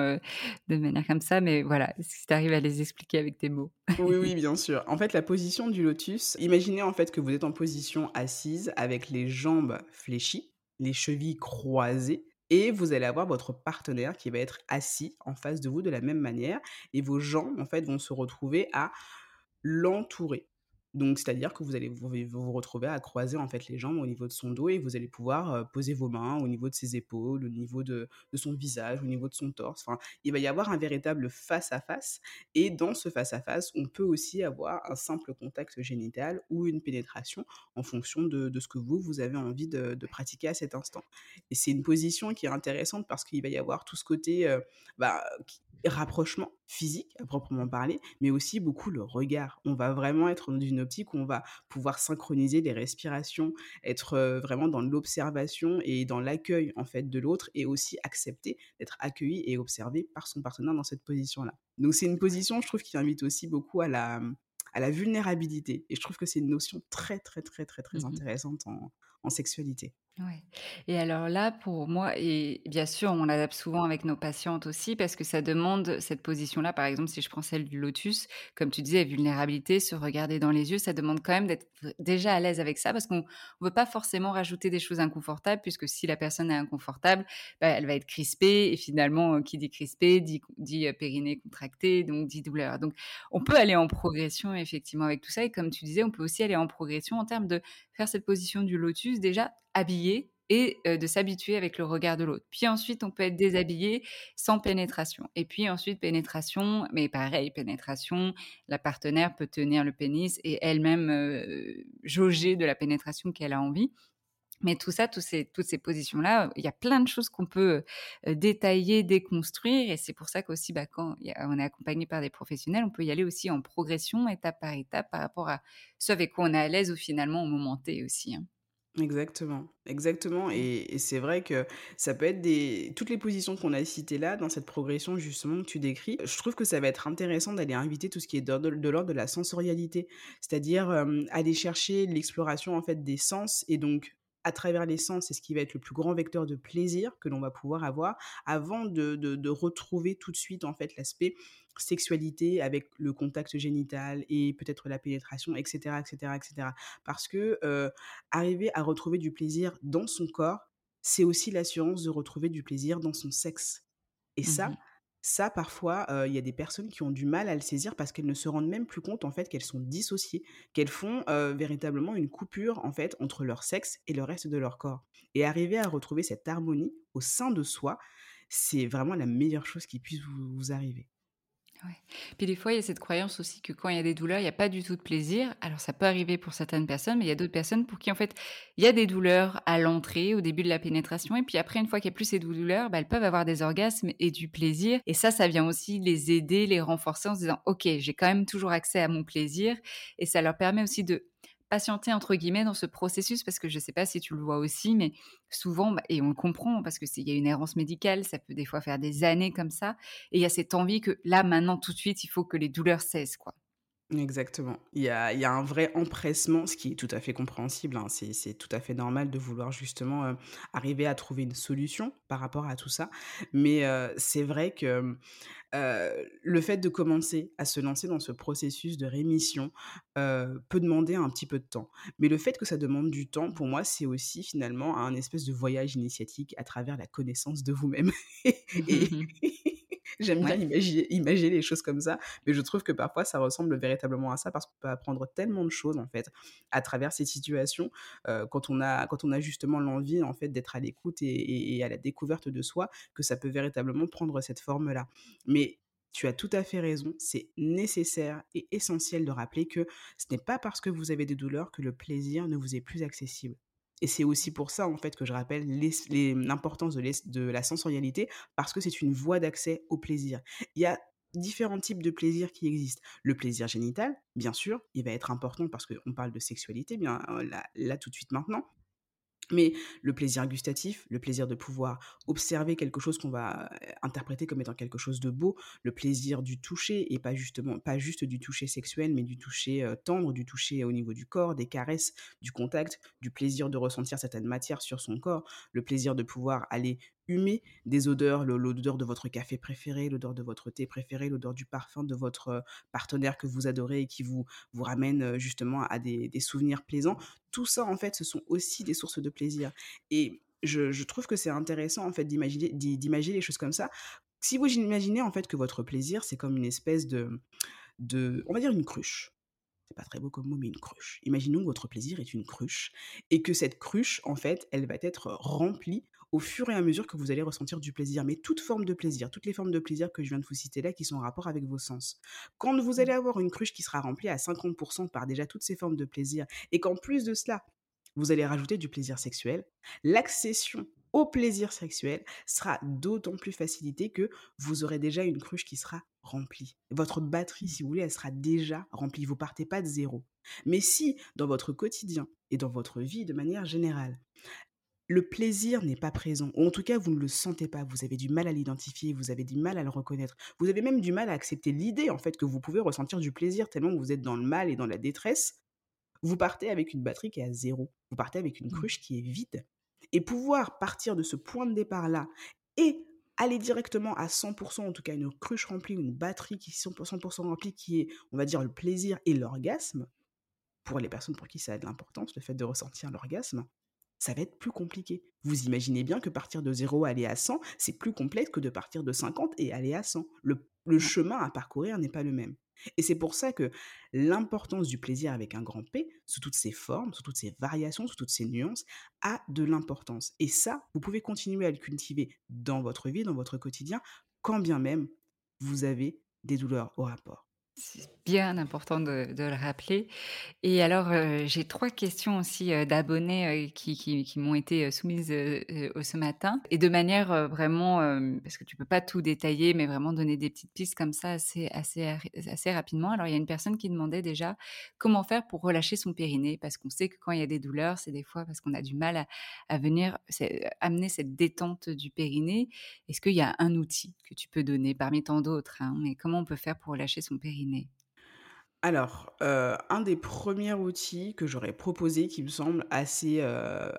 de manière comme ça, mais voilà, si tu arrives à les expliquer avec tes mots. oui, oui, bien sûr. En fait, la position du lotus, imaginez en fait que vous êtes en position assise avec les jambes fléchies, les chevilles croisées, et vous allez avoir votre partenaire qui va être assis en face de vous de la même manière, et vos jambes, en fait, vont se retrouver à l'entourer. Donc, c'est-à-dire que vous allez vous, retrouver à croiser en fait les jambes au niveau de son dos et vous allez pouvoir poser vos mains au niveau de ses épaules, au niveau de, son visage, au niveau de son torse. Enfin, il va y avoir un véritable face-à-face. Et dans ce face-à-face, on peut aussi avoir un simple contact génital ou une pénétration en fonction de, ce que vous, vous avez envie de, pratiquer à cet instant. Et c'est une position qui est intéressante parce qu'il va y avoir tout ce côté bah, rapprochement physique à proprement parler, mais aussi beaucoup le regard. On va vraiment être dans une optique où on va pouvoir synchroniser les respirations, être vraiment dans l'observation et dans l'accueil en fait de l'autre et aussi accepter d'être accueilli et observé par son partenaire dans cette position-là. Donc c'est une position, je trouve, qui invite aussi beaucoup à la, à la vulnérabilité. Et je trouve que c'est une notion très, très, très, très, très mmh intéressante en, en sexualité. Ouais. Et alors là, pour moi, et bien sûr, on l'adapte souvent avec nos patientes aussi parce que ça demande cette position-là. Par exemple, si je prends celle du lotus, comme tu disais, vulnérabilité, se regarder dans les yeux, ça demande quand même d'être déjà à l'aise avec ça parce qu'on ne veut pas forcément rajouter des choses inconfortables puisque si la personne est inconfortable, bah, elle va être crispée et finalement, euh, qui dit crispée dit, euh, périnée contracté, donc dit douleur. Donc, on peut aller en progression effectivement avec tout ça. Et comme tu disais, on peut aussi aller en progression en termes de faire cette position du lotus déjà habillé et de s'habituer avec le regard de l'autre. Puis ensuite, on peut être déshabillé sans pénétration. Et puis ensuite, pénétration, mais pareil, pénétration, la partenaire peut tenir le pénis et elle-même jauger de la pénétration qu'elle a envie. Mais tout ça, toutes ces, positions-là, il y a plein de choses qu'on peut détailler, déconstruire. Et c'est pour ça qu'aussi, bah, quand on est accompagné par des professionnels, on peut y aller aussi en progression, étape par étape, par rapport à ce avec quoi on est à l'aise ou finalement au moment aussi. Hein. Exactement, exactement. Et, c'est vrai que ça peut être des toutes les positions qu'on a citées là dans cette progression justement que tu décris. Je trouve que ça va être intéressant d'aller inviter tout ce qui est de, l'ordre de la sensorialité, c'est-à-dire aller chercher l'exploration en fait des sens et donc à travers les sens, c'est ce qui va être le plus grand vecteur de plaisir que l'on va pouvoir avoir avant de, de, retrouver tout de suite en fait l'aspect sexualité avec le contact génital et peut-être la pénétration, etc., etc., etc. Parce que euh, arriver à retrouver du plaisir dans son corps, c'est aussi l'assurance de retrouver du plaisir dans son sexe. Et ça, mmh ça, parfois, il y a des personnes qui ont du mal à le saisir parce qu'elles ne se rendent même plus compte, en fait, qu'elles sont dissociées, qu'elles font véritablement une coupure, en fait, entre leur sexe et le reste de leur corps. Et arriver à retrouver cette harmonie au sein de soi, c'est vraiment la meilleure chose qui puisse vous arriver. Puis des fois, il y a cette croyance aussi que quand il y a des douleurs, il n'y a pas du tout de plaisir. Alors ça peut arriver pour certaines personnes, mais il y a d'autres personnes pour qui en fait il y a des douleurs à l'entrée, au début de la pénétration, et puis après une fois qu'il n'y a plus ces douleurs, bah, elles peuvent avoir des orgasmes et du plaisir. Et ça, ça vient aussi les aider, les renforcer en se disant ok, j'ai quand même toujours accès à mon plaisir, et ça leur permet aussi de patienter entre guillemets dans ce processus parce que je ne sais pas si tu le vois aussi, mais souvent, bah, et on le comprend parce que s'il y a une errance médicale, ça peut des fois faire des années comme ça, et il y a cette envie que là, maintenant, tout de suite, il faut que les douleurs cessent, quoi. Exactement. Il y a, il y a un vrai empressement, ce qui est tout à fait compréhensible. Hein. C'est, c'est tout à fait normal de vouloir justement euh, arriver à trouver une solution par rapport à tout ça. Mais euh, c'est vrai que euh, le fait de commencer à se lancer dans ce processus de rémission peut demander un petit peu de temps. Mais le fait que ça demande du temps, pour moi, c'est aussi finalement un espèce de voyage initiatique à travers la connaissance de vous-même. et, J'aime bien imaginer, les choses comme ça, mais je trouve que parfois ça ressemble véritablement à ça parce qu'on peut apprendre tellement de choses en fait à travers ces situations euh, quand on a quand on a justement l'envie en fait d'être à l'écoute et, à la découverte de soi que ça peut véritablement prendre cette forme là. Mais tu as tout à fait raison, c'est nécessaire et essentiel de rappeler que ce n'est pas parce que vous avez des douleurs que le plaisir ne vous est plus accessible. Et c'est aussi pour ça, en fait, que je rappelle l'importance de, de la sensorialité, parce que c'est une voie d'accès au plaisir. Il y a différents types de plaisir qui existent. Le plaisir génital, bien sûr, il va être important parce qu'on parle de sexualité, bien là, là tout de suite maintenant. Mais le plaisir gustatif, le plaisir de pouvoir observer quelque chose qu'on va euh, interpréter comme étant quelque chose de beau, le plaisir du toucher et pas justement pas juste du toucher sexuel, mais du toucher euh, tendre, du toucher au niveau du corps, des caresses, du contact, du plaisir de ressentir certaines matières sur son corps, le plaisir de pouvoir aller humer des odeurs, l'odeur de votre café préféré, l'odeur de votre thé préféré, l'odeur du parfum de votre euh, partenaire que vous adorez et qui vous, vous ramène euh, justement à des, souvenirs plaisants. Tout ça, en fait, ce sont aussi des sources de plaisir. Et je, trouve que c'est intéressant, en fait, d'imaginer, d'imaginer les choses comme ça. Si vous imaginez, en fait, que votre plaisir, c'est comme une espèce de, de, on va dire une cruche c'est pas très beau comme mot, mais une cruche. Imaginons que votre plaisir est une cruche et que cette cruche, en fait, elle va être remplie au fur et à mesure que vous allez ressentir du plaisir. Mais toute forme de plaisir, toutes les formes de plaisir que je viens de vous citer là, qui sont en rapport avec vos sens. Quand vous allez avoir une cruche qui sera remplie à 50% par déjà toutes ces formes de plaisir et qu'en plus de cela, vous allez rajouter du plaisir sexuel, l'accession au plaisir sexuel sera d'autant plus facilitée que vous aurez déjà une cruche qui sera remplie. Votre batterie, si vous voulez, elle sera déjà remplie. Vous partez pas de zéro. Mais si, dans votre quotidien et dans votre vie de manière générale, le plaisir n'est pas présent, ou en tout cas vous ne le sentez pas, vous avez du mal à l'identifier, vous avez du mal à le reconnaître, vous avez même du mal à accepter l'idée en fait que vous pouvez ressentir du plaisir tellement que vous êtes dans le mal et dans la détresse, vous partez avec une batterie qui est à zéro, vous partez avec une mmh. cruche qui est vide. Et pouvoir partir de ce point de départ-là et aller directement à 100%, en tout cas une cruche remplie, une batterie qui est 100% remplie, qui est, on va dire, le plaisir et l'orgasme, pour les personnes pour qui ça a de l'importance, le fait de ressentir l'orgasme, ça va être plus compliqué. Vous imaginez bien que partir de 0 aller à 100, c'est plus complexe que de partir de 50 et aller à 100. Le, le chemin à parcourir n'est pas le même. Et c'est pour ça que l'importance du plaisir avec un grand P, sous toutes ses formes, sous toutes ses variations, sous toutes ses nuances, a de l'importance. Et ça, vous pouvez continuer à le cultiver dans votre vie, dans votre quotidien, quand bien même vous avez des douleurs au rapport. C'est bien important de, le rappeler. Et alors, euh, j'ai trois questions aussi euh, d'abonnés euh, qui, m'ont été soumises ce matin. Et de manière vraiment, parce que tu peux pas tout détailler, mais vraiment donner des petites pistes comme ça assez, assez, assez rapidement. Alors, il y a une personne qui demandait déjà comment faire pour relâcher son périnée, parce qu'on sait que quand il y a des douleurs, c'est des fois parce qu'on a du mal à, à venir amener cette détente du périnée. Est-ce qu'il y a un outil que tu peux donner parmi tant d'autres hein, Mais comment on peut faire pour relâcher son périnée? Alors, euh, un des premiers outils que j'aurais proposé qui me semble assez, euh,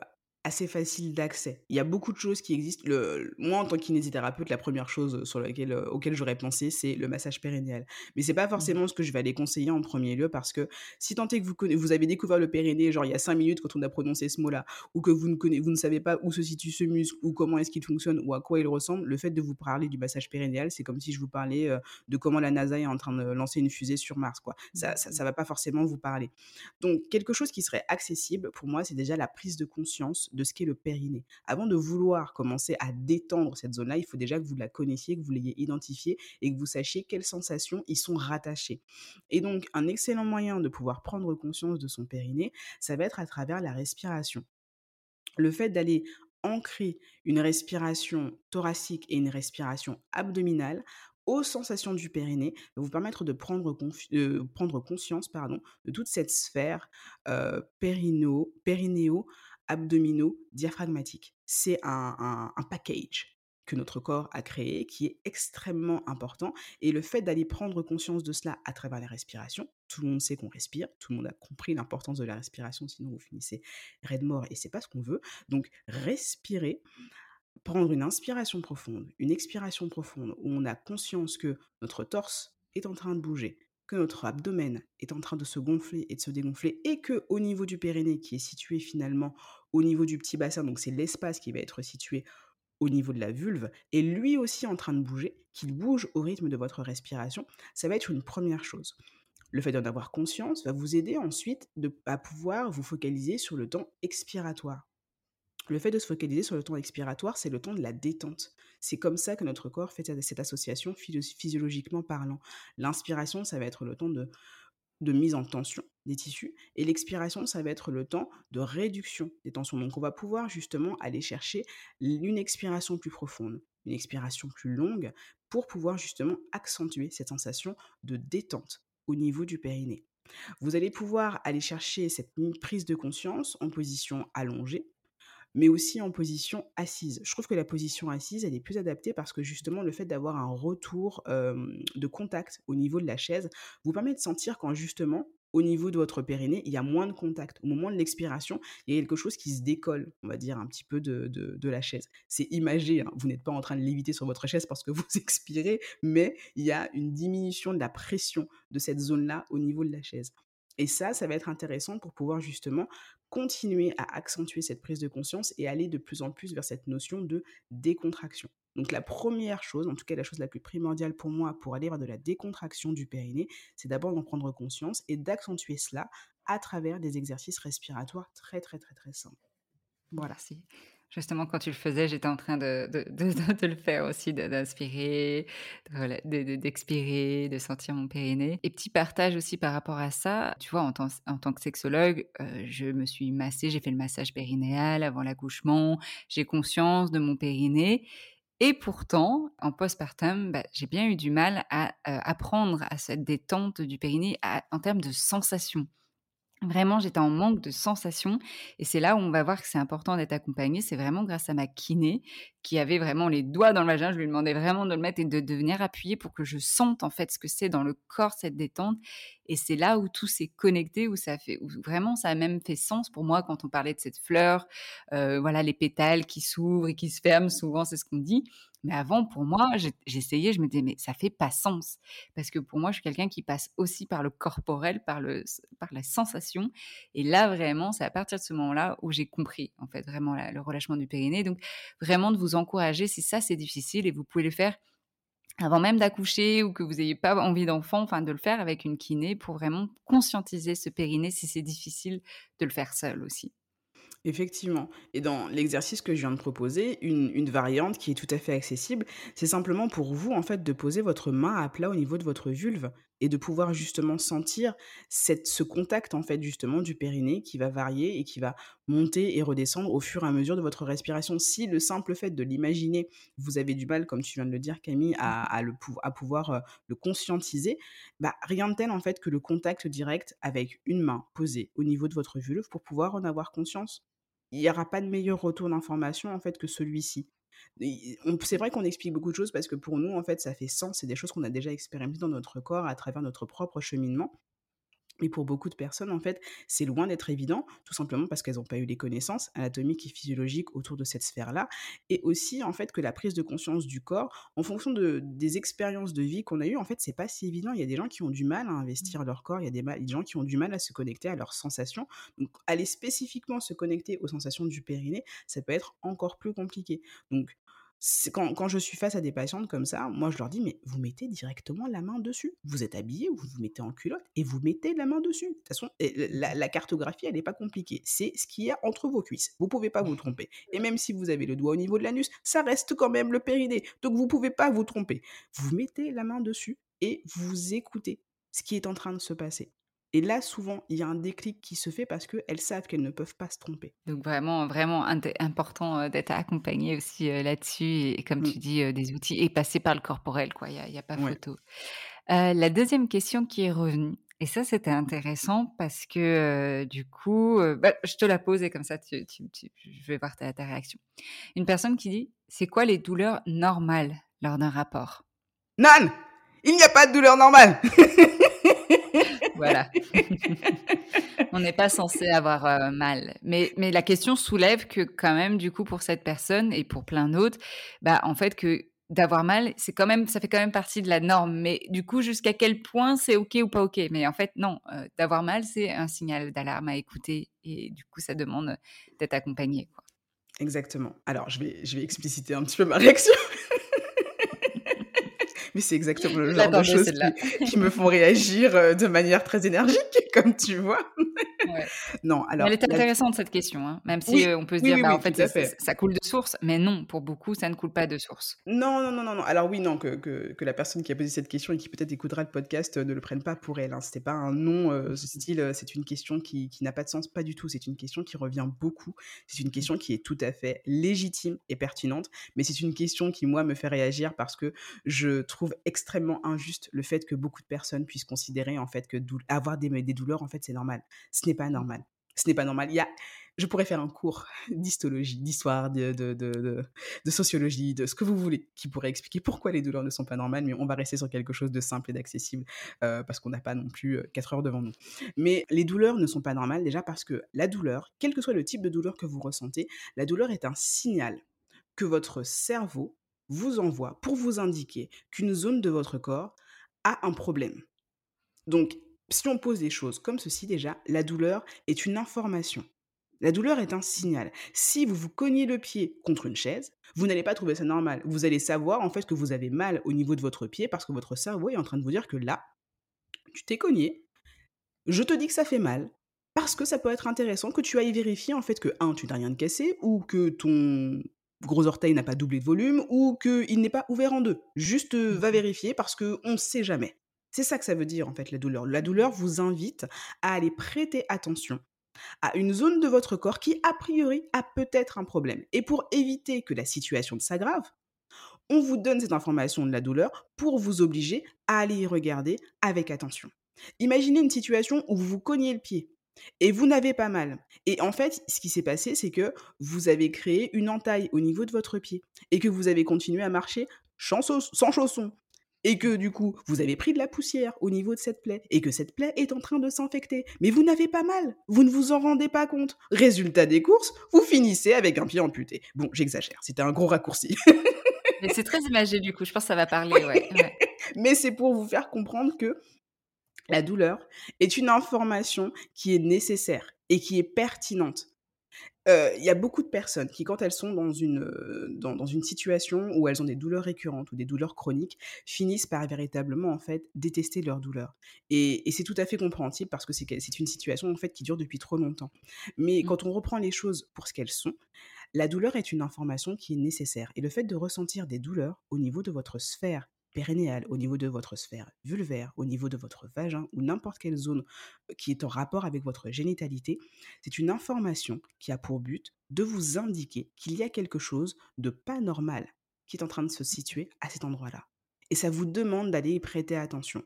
assez facile d'accès. Il y a beaucoup de choses qui existent. Le, moi, en tant que kinésithérapeute, la première chose sur laquelle, euh, auquel j'aurais pensé, c'est le massage périnéal. Mais c'est pas mmh. forcément ce que je vais aller conseiller en premier lieu parce que si tant est que vous, vous avez découvert le périnée, genre il y a cinq minutes quand on a prononcé ce mot-là, ou que vous ne, connaissez, vous ne savez pas où se situe ce muscle, ou comment est-ce qu'il fonctionne, ou à quoi il ressemble, le fait de vous parler du massage périnéal, c'est comme si je vous parlais euh, de comment la NASA est en train de lancer une fusée sur Mars, quoi. Ça, ça, ça va pas forcément vous parler. Donc, quelque chose qui serait accessible, pour moi, c'est déjà la prise de conscience de ce qu'est le périnée. Avant de vouloir commencer à détendre cette zone-là, il faut déjà que vous la connaissiez, que vous l'ayez identifiée et que vous sachiez quelles sensations y sont rattachées. Et donc, un excellent moyen de pouvoir prendre conscience de son périnée, ça va être à travers la respiration. Le fait d'aller ancrer une respiration thoracique et une respiration abdominale aux sensations du périnée va vous permettre de prendre, conscience de toute cette sphère euh, périnéo abdominaux diaphragmatiques. C'est un, package que notre corps a créé qui est extrêmement important et le fait d'aller prendre conscience de cela à travers la respiration, tout le monde sait qu'on respire, tout le monde a compris l'importance de la respiration sinon vous finissez raide mort et c'est pas ce qu'on veut. Donc respirer prendre une inspiration profonde, une expiration profonde où on a conscience que notre torse est en train de bouger, que notre abdomen est en train de se gonfler et de se dégonfler et que au niveau du périnée qui est situé finalement au niveau du petit bassin, donc c'est l'espace qui va être situé au niveau de la vulve, est lui aussi en train de bouger, qu'il bouge au rythme de votre respiration, ça va être une première chose. Le fait d'en avoir conscience va vous aider ensuite à pouvoir vous focaliser sur le temps expiratoire. Le fait de se focaliser sur le temps expiratoire, c'est le temps de la détente. C'est comme ça que notre corps fait cette association physiologiquement parlant. L'inspiration, ça va être le temps de mise en tension des tissus et l'expiration, ça va être le temps de réduction des tensions. Donc on va pouvoir justement aller chercher une expiration plus profonde, une expiration plus longue pour pouvoir justement accentuer cette sensation de détente au niveau du périnée. Vous allez pouvoir aller chercher cette prise de conscience en position allongée, mais aussi en position assise. Je trouve que la position assise, elle est plus adaptée parce que justement, le fait d'avoir un retour de contact au niveau de la chaise vous permet de sentir quand justement, au niveau de votre périnée, il y a moins de contact. Au moment de l'expiration, il y a quelque chose qui se décolle, on va dire, un petit peu de, la chaise. C'est imagé, hein. vous n'êtes pas en train de léviter sur votre chaise parce que vous expirez, mais il y a une diminution de la pression de cette zone-là au niveau de la chaise. Et ça, ça va être intéressant pour pouvoir justement continuer à accentuer cette prise de conscience et aller de plus en plus vers cette notion de décontraction. Donc la première chose, en tout cas la chose la plus primordiale pour moi pour aller vers de la décontraction du périnée, c'est d'abord d'en prendre conscience et d'accentuer cela à travers des exercices respiratoires très très très très simples. Voilà. Justement, quand tu le faisais, j'étais en train de, de, de, le faire aussi, d'inspirer, d'expirer, de, sentir mon périnée. Et petit partage aussi par rapport à ça, tu vois, en, tant, en tant que sexologue, euh, je me suis massée, j'ai fait le massage périnéal avant l'accouchement, j'ai conscience de mon périnée. Et pourtant, en postpartum, bah, j'ai bien eu du mal à euh, apprendre à cette détente du périnée en termes de sensations. Vraiment, j'étais en manque de sensations et c'est là où on va voir que c'est important d'être accompagné. C'est vraiment grâce à ma kiné qui avait vraiment les doigts dans le vagin. Je lui demandais vraiment de le mettre et de, de venir appuyer pour que je sente en fait ce que c'est dans le corps cette détente. Et c'est là où tout s'est connecté, où ça fait, vraiment ça a même fait sens pour moi quand on parlait de cette fleur, euh, voilà les pétales qui s'ouvrent et qui se ferment. Souvent, c'est ce qu'on dit. Mais avant, pour moi, j'essayais, je me disais, mais ça fait pas sens. Parce que pour moi, je suis quelqu'un qui passe aussi par le corporel, par, le, par la sensation. Et là, vraiment, c'est à partir de ce moment-là où j'ai compris, en fait, vraiment le relâchement du périnée. Donc, vraiment de vous encourager, si ça, c'est difficile, et vous pouvez le faire avant même d'accoucher ou que vous n'ayez pas envie d'enfant, enfin de le faire avec une kiné pour vraiment conscientiser ce périnée si c'est difficile de le faire seul aussi. Effectivement. Et dans l'exercice que je viens de proposer, une, une variante qui est tout à fait accessible, c'est simplement pour vous, en fait, de poser votre main à plat au niveau de votre vulve et de pouvoir justement sentir cette, ce contact, en fait, justement, du périnée qui va varier et qui va monter et redescendre au fur et à mesure de votre respiration. Si le simple fait de l'imaginer, vous avez du mal, comme tu viens de le dire, Camille, à, à le, à pouvoir le conscientiser, bah, rien de tel, en fait, que le contact direct avec une main posée au niveau de votre vulve pour pouvoir en avoir conscience il n'y aura pas de meilleur retour d'information en fait que celui-ci. C'est vrai qu'on explique beaucoup de choses parce que pour nous, en fait, ça fait sens. C'est des choses qu'on a déjà expérimentées dans notre corps à travers notre propre cheminement. Mais pour beaucoup de personnes, en fait, c'est loin d'être évident, tout simplement parce qu'elles n'ont pas eu les connaissances anatomiques et physiologiques autour de cette sphère-là, et aussi, en fait, que la prise de conscience du corps, en fonction de, des expériences de vie qu'on a eues, en fait, c'est pas si évident. Il y a des gens qui ont du mal à investir leur corps, il y a des, des gens qui ont du mal à se connecter à leurs sensations. Donc, aller spécifiquement se connecter aux sensations du périnée, ça peut être encore plus compliqué. Donc, quand, quand, je suis face à des patientes comme ça, moi je leur dis, mais vous mettez directement la main dessus. Vous êtes habillé, vous vous mettez en culotte et vous mettez la main dessus. De toute façon, la, cartographie, elle n'est pas compliquée. C'est ce qu'il y a entre vos cuisses. Vous pouvez pas vous tromper. Et même si vous avez le doigt au niveau de l'anus, ça reste quand même le périnée. Donc vous pouvez pas vous tromper. Vous mettez la main dessus et vous écoutez ce qui est en train de se passer. Et là, souvent, il y a un déclic qui se fait parce qu'elles savent qu'elles ne peuvent pas se tromper. Donc vraiment, vraiment important euh, d'être accompagné aussi euh, là-dessus et, comme mmh. tu dis, euh, des outils et passer par le corporel, quoi. Il n'y a, pas photo. la deuxième question qui est revenue, et ça c'était intéressant parce que du coup, bah, je te la pose et comme ça, tu, je vais voir ta, ta réaction. Une personne qui dit, c'est quoi les douleurs normales lors d'un rapport? Nan Il n'y a pas de douleur normale Voilà. On n'est pas censé avoir euh, mal. Mais, mais la question soulève que quand même, du coup, pour cette personne et pour plein d'autres, bah, en fait, que d'avoir mal, c'est quand même, ça fait quand même partie de la norme. Mais du coup, jusqu'à quel point c'est ok ou pas ok? Mais en fait, non, euh, d'avoir mal, c'est un signal d'alarme à écouter et du coup, ça demande d'être accompagné. Quoi. Exactement. Alors, je vais, je vais expliciter un petit peu ma réaction mais c'est exactement le genre de choses qui, me font réagir euh, de manière très énergique, comme tu vois. Non, alors. Elle est intéressante cette question, hein. même si euh, on peut se dire, bah, en fait, ça, coule de source, mais non, pour beaucoup, ça ne coule pas de source. Non, non, non, non, non. Alors oui, non, que, que, que, la personne qui a posé cette question et qui peut-être écoutera le podcast euh, ne le prenne pas pour elle. Hein. C'était pas un non, euh, style, c'est une question qui, qui n'a pas de sens, pas du tout. C'est une question qui revient beaucoup. C'est une question qui est tout à fait légitime et pertinente, mais c'est une question qui, moi, me fait réagir parce que je trouve extrêmement injuste le fait que beaucoup de personnes puissent considérer, en fait, que avoir des, des douleurs, en fait, c'est normal. Ce n'est pas normal. Ce n'est pas normal. Il y a, je pourrais faire un cours d'histologie, d'histoire, de, de, de, de, sociologie, de ce que vous voulez, qui pourrait expliquer pourquoi les douleurs ne sont pas normales, mais on va rester sur quelque chose de simple et d'accessible, euh, parce qu'on n'a pas non plus 4 heures devant nous. Mais les douleurs ne sont pas normales déjà parce que la douleur, quel que soit le type de douleur que vous ressentez, la douleur est un signal que votre cerveau vous envoie pour vous indiquer qu'une zone de votre corps a un problème. Donc, si on pose des choses comme ceci déjà, la douleur est une information. La douleur est un signal. Si vous vous cognez le pied contre une chaise, vous n'allez pas trouver ça normal. Vous allez savoir en fait que vous avez mal au niveau de votre pied parce que votre cerveau est en train de vous dire que là, tu t'es cogné. Je te dis que ça fait mal parce que ça peut être intéressant que tu ailles vérifier en fait que un, tu n'as rien de cassé ou que ton gros orteil n'a pas doublé de volume ou qu'il n'est pas ouvert en deux. Juste euh, va vérifier parce qu'on ne sait jamais. C'est ça que ça veut dire en fait la douleur. La douleur vous invite à aller prêter attention à une zone de votre corps qui a priori a peut-être un problème. Et pour éviter que la situation s'aggrave, on vous donne cette information de la douleur pour vous obliger à aller y regarder avec attention. Imaginez une situation où vous vous cognez le pied et vous n'avez pas mal. Et en fait, ce qui s'est passé, c'est que vous avez créé une entaille au niveau de votre pied et que vous avez continué à marcher sans chaussons, et que du coup, vous avez pris de la poussière au niveau de cette plaie et que cette plaie est en train de s'infecter. Mais vous n'avez pas mal, vous ne vous en rendez pas compte. Résultat des courses, vous finissez avec un pied amputé. Bon, j'exagère, c'était un gros raccourci. Mais c'est très imagé du coup, je pense que ça va parler, ouais. Mais c'est pour vous faire comprendre que la douleur est une information qui est nécessaire et qui est pertinente il y a beaucoup de personnes qui, quand elles sont dans une, dans, dans, une situation où elles ont des douleurs récurrentes ou des douleurs chroniques, finissent par véritablement en fait détester leur douleur. Et, et c'est tout à fait compréhensible parce que c'est une situation en fait qui dure depuis trop longtemps. Mais mmh. quand on reprend les choses pour ce qu'elles sont, la douleur est une information qui est nécessaire. Et le fait de ressentir des douleurs au niveau de votre sphère au niveau de votre sphère vulvaire, au niveau de votre vagin ou n'importe quelle zone qui est en rapport avec votre génitalité, c'est une information qui a pour but de vous indiquer qu'il y a quelque chose de pas normal qui est en train de se situer à cet endroit-là. Et ça vous demande d'aller y prêter attention.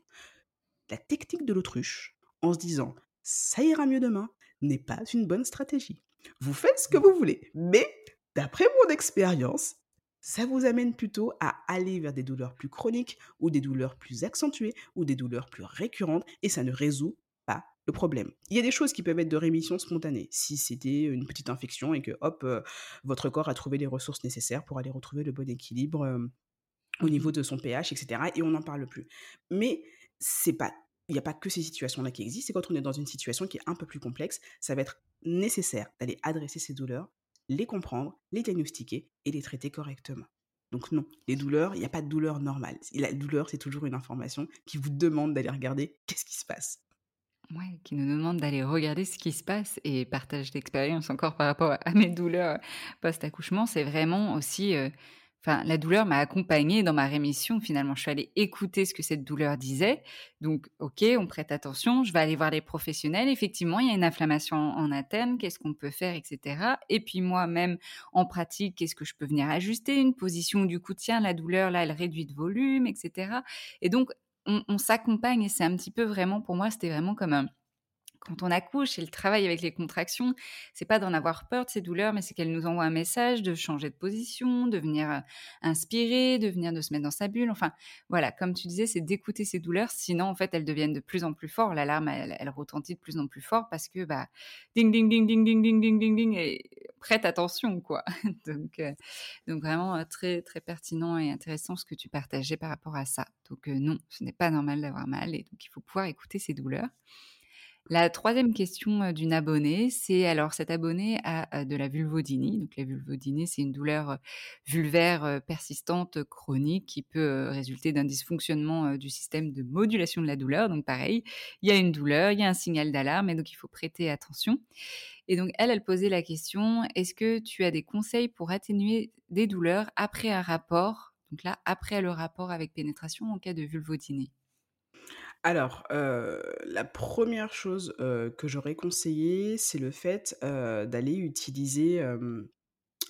La technique de l'autruche, en se disant ça ira mieux demain, n'est pas une bonne stratégie. Vous faites ce que vous voulez, mais d'après mon expérience, ça vous amène plutôt à aller vers des douleurs plus chroniques ou des douleurs plus accentuées ou des douleurs plus récurrentes et ça ne résout pas le problème. Il y a des choses qui peuvent être de rémission spontanée si c'était une petite infection et que hop, euh, votre corps a trouvé les ressources nécessaires pour aller retrouver le bon équilibre euh, au niveau mmh de son pH, etc. Et on n'en parle plus. Mais c'est pas il n'y a pas que ces situations-là qui existent. Et quand on est dans une situation qui est un peu plus complexe, ça va être nécessaire d'aller adresser ces douleurs les comprendre, les diagnostiquer et les traiter correctement. Donc non, les douleurs, il n'y a pas de douleur normale. La douleur, c'est toujours une information qui vous demande d'aller regarder qu'est-ce qui se passe. Ouais, qui nous demande d'aller regarder ce qui se passe et partage l'expérience encore par rapport à mes douleurs post-accouchement. C'est vraiment aussi euh, Enfin, la douleur m'a accompagnée dans ma rémission. Finalement, je suis allée écouter ce que cette douleur disait. Donc, ok, on prête attention. Je vais aller voir les professionnels. Effectivement, il y a une inflammation en interne. Qu'est-ce qu'on peut faire, etc. Et puis moi-même, en pratique, qu'est-ce que je peux venir ajuster? Une position du coup, tiens, la douleur là, elle réduit de volume, etc. Et donc, on, on s'accompagne. Et c'est un petit peu vraiment, pour moi, c'était vraiment comme un quand on accouche et le travail avec les contractions, c'est pas d'en avoir peur de ces douleurs, mais c'est qu'elles nous envoient un message de changer de position, de venir euh, inspirer, de venir se mettre dans sa bulle. Enfin, voilà, comme tu disais, c'est d'écouter ces douleurs. Sinon, en fait, elles deviennent de plus en plus fortes. L'alarme, elle, elle, retentit de plus en plus fort parce que, bah, ding, ding, ding, ding, ding, ding, ding, ding, ding, et prête attention, quoi. donc, euh, donc vraiment euh, très, très pertinent et intéressant ce que tu partageais par rapport à ça. Donc, non, ce n'est pas normal d'avoir mal et donc il faut pouvoir écouter ces douleurs. La troisième question d'une abonnée, c'est alors cet abonné a de la vulvodynie. Donc la vulvodynie, c'est une douleur vulvaire persistante chronique qui peut résulter d'un dysfonctionnement du système de modulation de la douleur. Donc pareil, il y a une douleur, il y a un signal d'alarme et donc il faut prêter attention. Et donc elle, elle posait la question, est-ce que tu as des conseils pour atténuer des douleurs après un rapport? Donc là, après le rapport avec pénétration en cas de vulvodynie alors, la première chose, que j'aurais conseillé, c'est le fait, d'aller utiliser,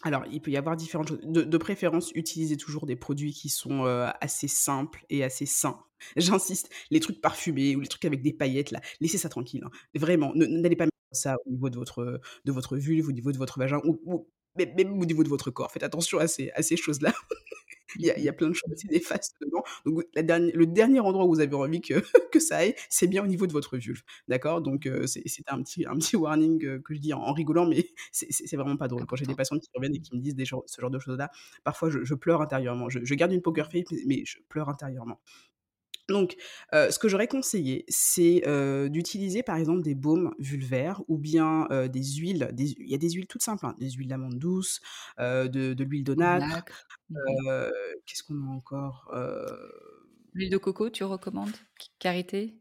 alors il peut y avoir différentes choses. De préférence, utiliser toujours des produits qui sont, assez simples et assez sains. J'insiste, les trucs parfumés ou les trucs avec des paillettes là, laissez ça tranquille, hein. Vraiment, n'allez pas mettre ça au niveau de votre, de votre vulve, au niveau de votre vagin ou même au niveau de votre corps. Faites attention à ces à ces choses-là. il, y a, il y a plein de choses faces dedans. Donc la dernière, le dernier endroit où vous avez envie que, que ça aille, c'est bien au niveau de votre vulve. D'accord? Donc euh, c'est un petit, un petit warning euh, que je dis en, rigolant, mais c'est vraiment pas drôle. Quand j'ai des patients qui reviennent et qui me disent des ce genre de choses-là, parfois je, je, pleure intérieurement. Je, je garde une poker face, mais je pleure intérieurement. Donc, euh, ce que j'aurais conseillé, c'est euh, d'utiliser par exemple des baumes vulvaires ou bien euh, des huiles. il y a des huiles toutes simples, hein, des huiles d'amande douce, de, de l'huile de nacre. Mmh qu'est-ce qu'on a encore L'huile de coco, tu recommandes? Carité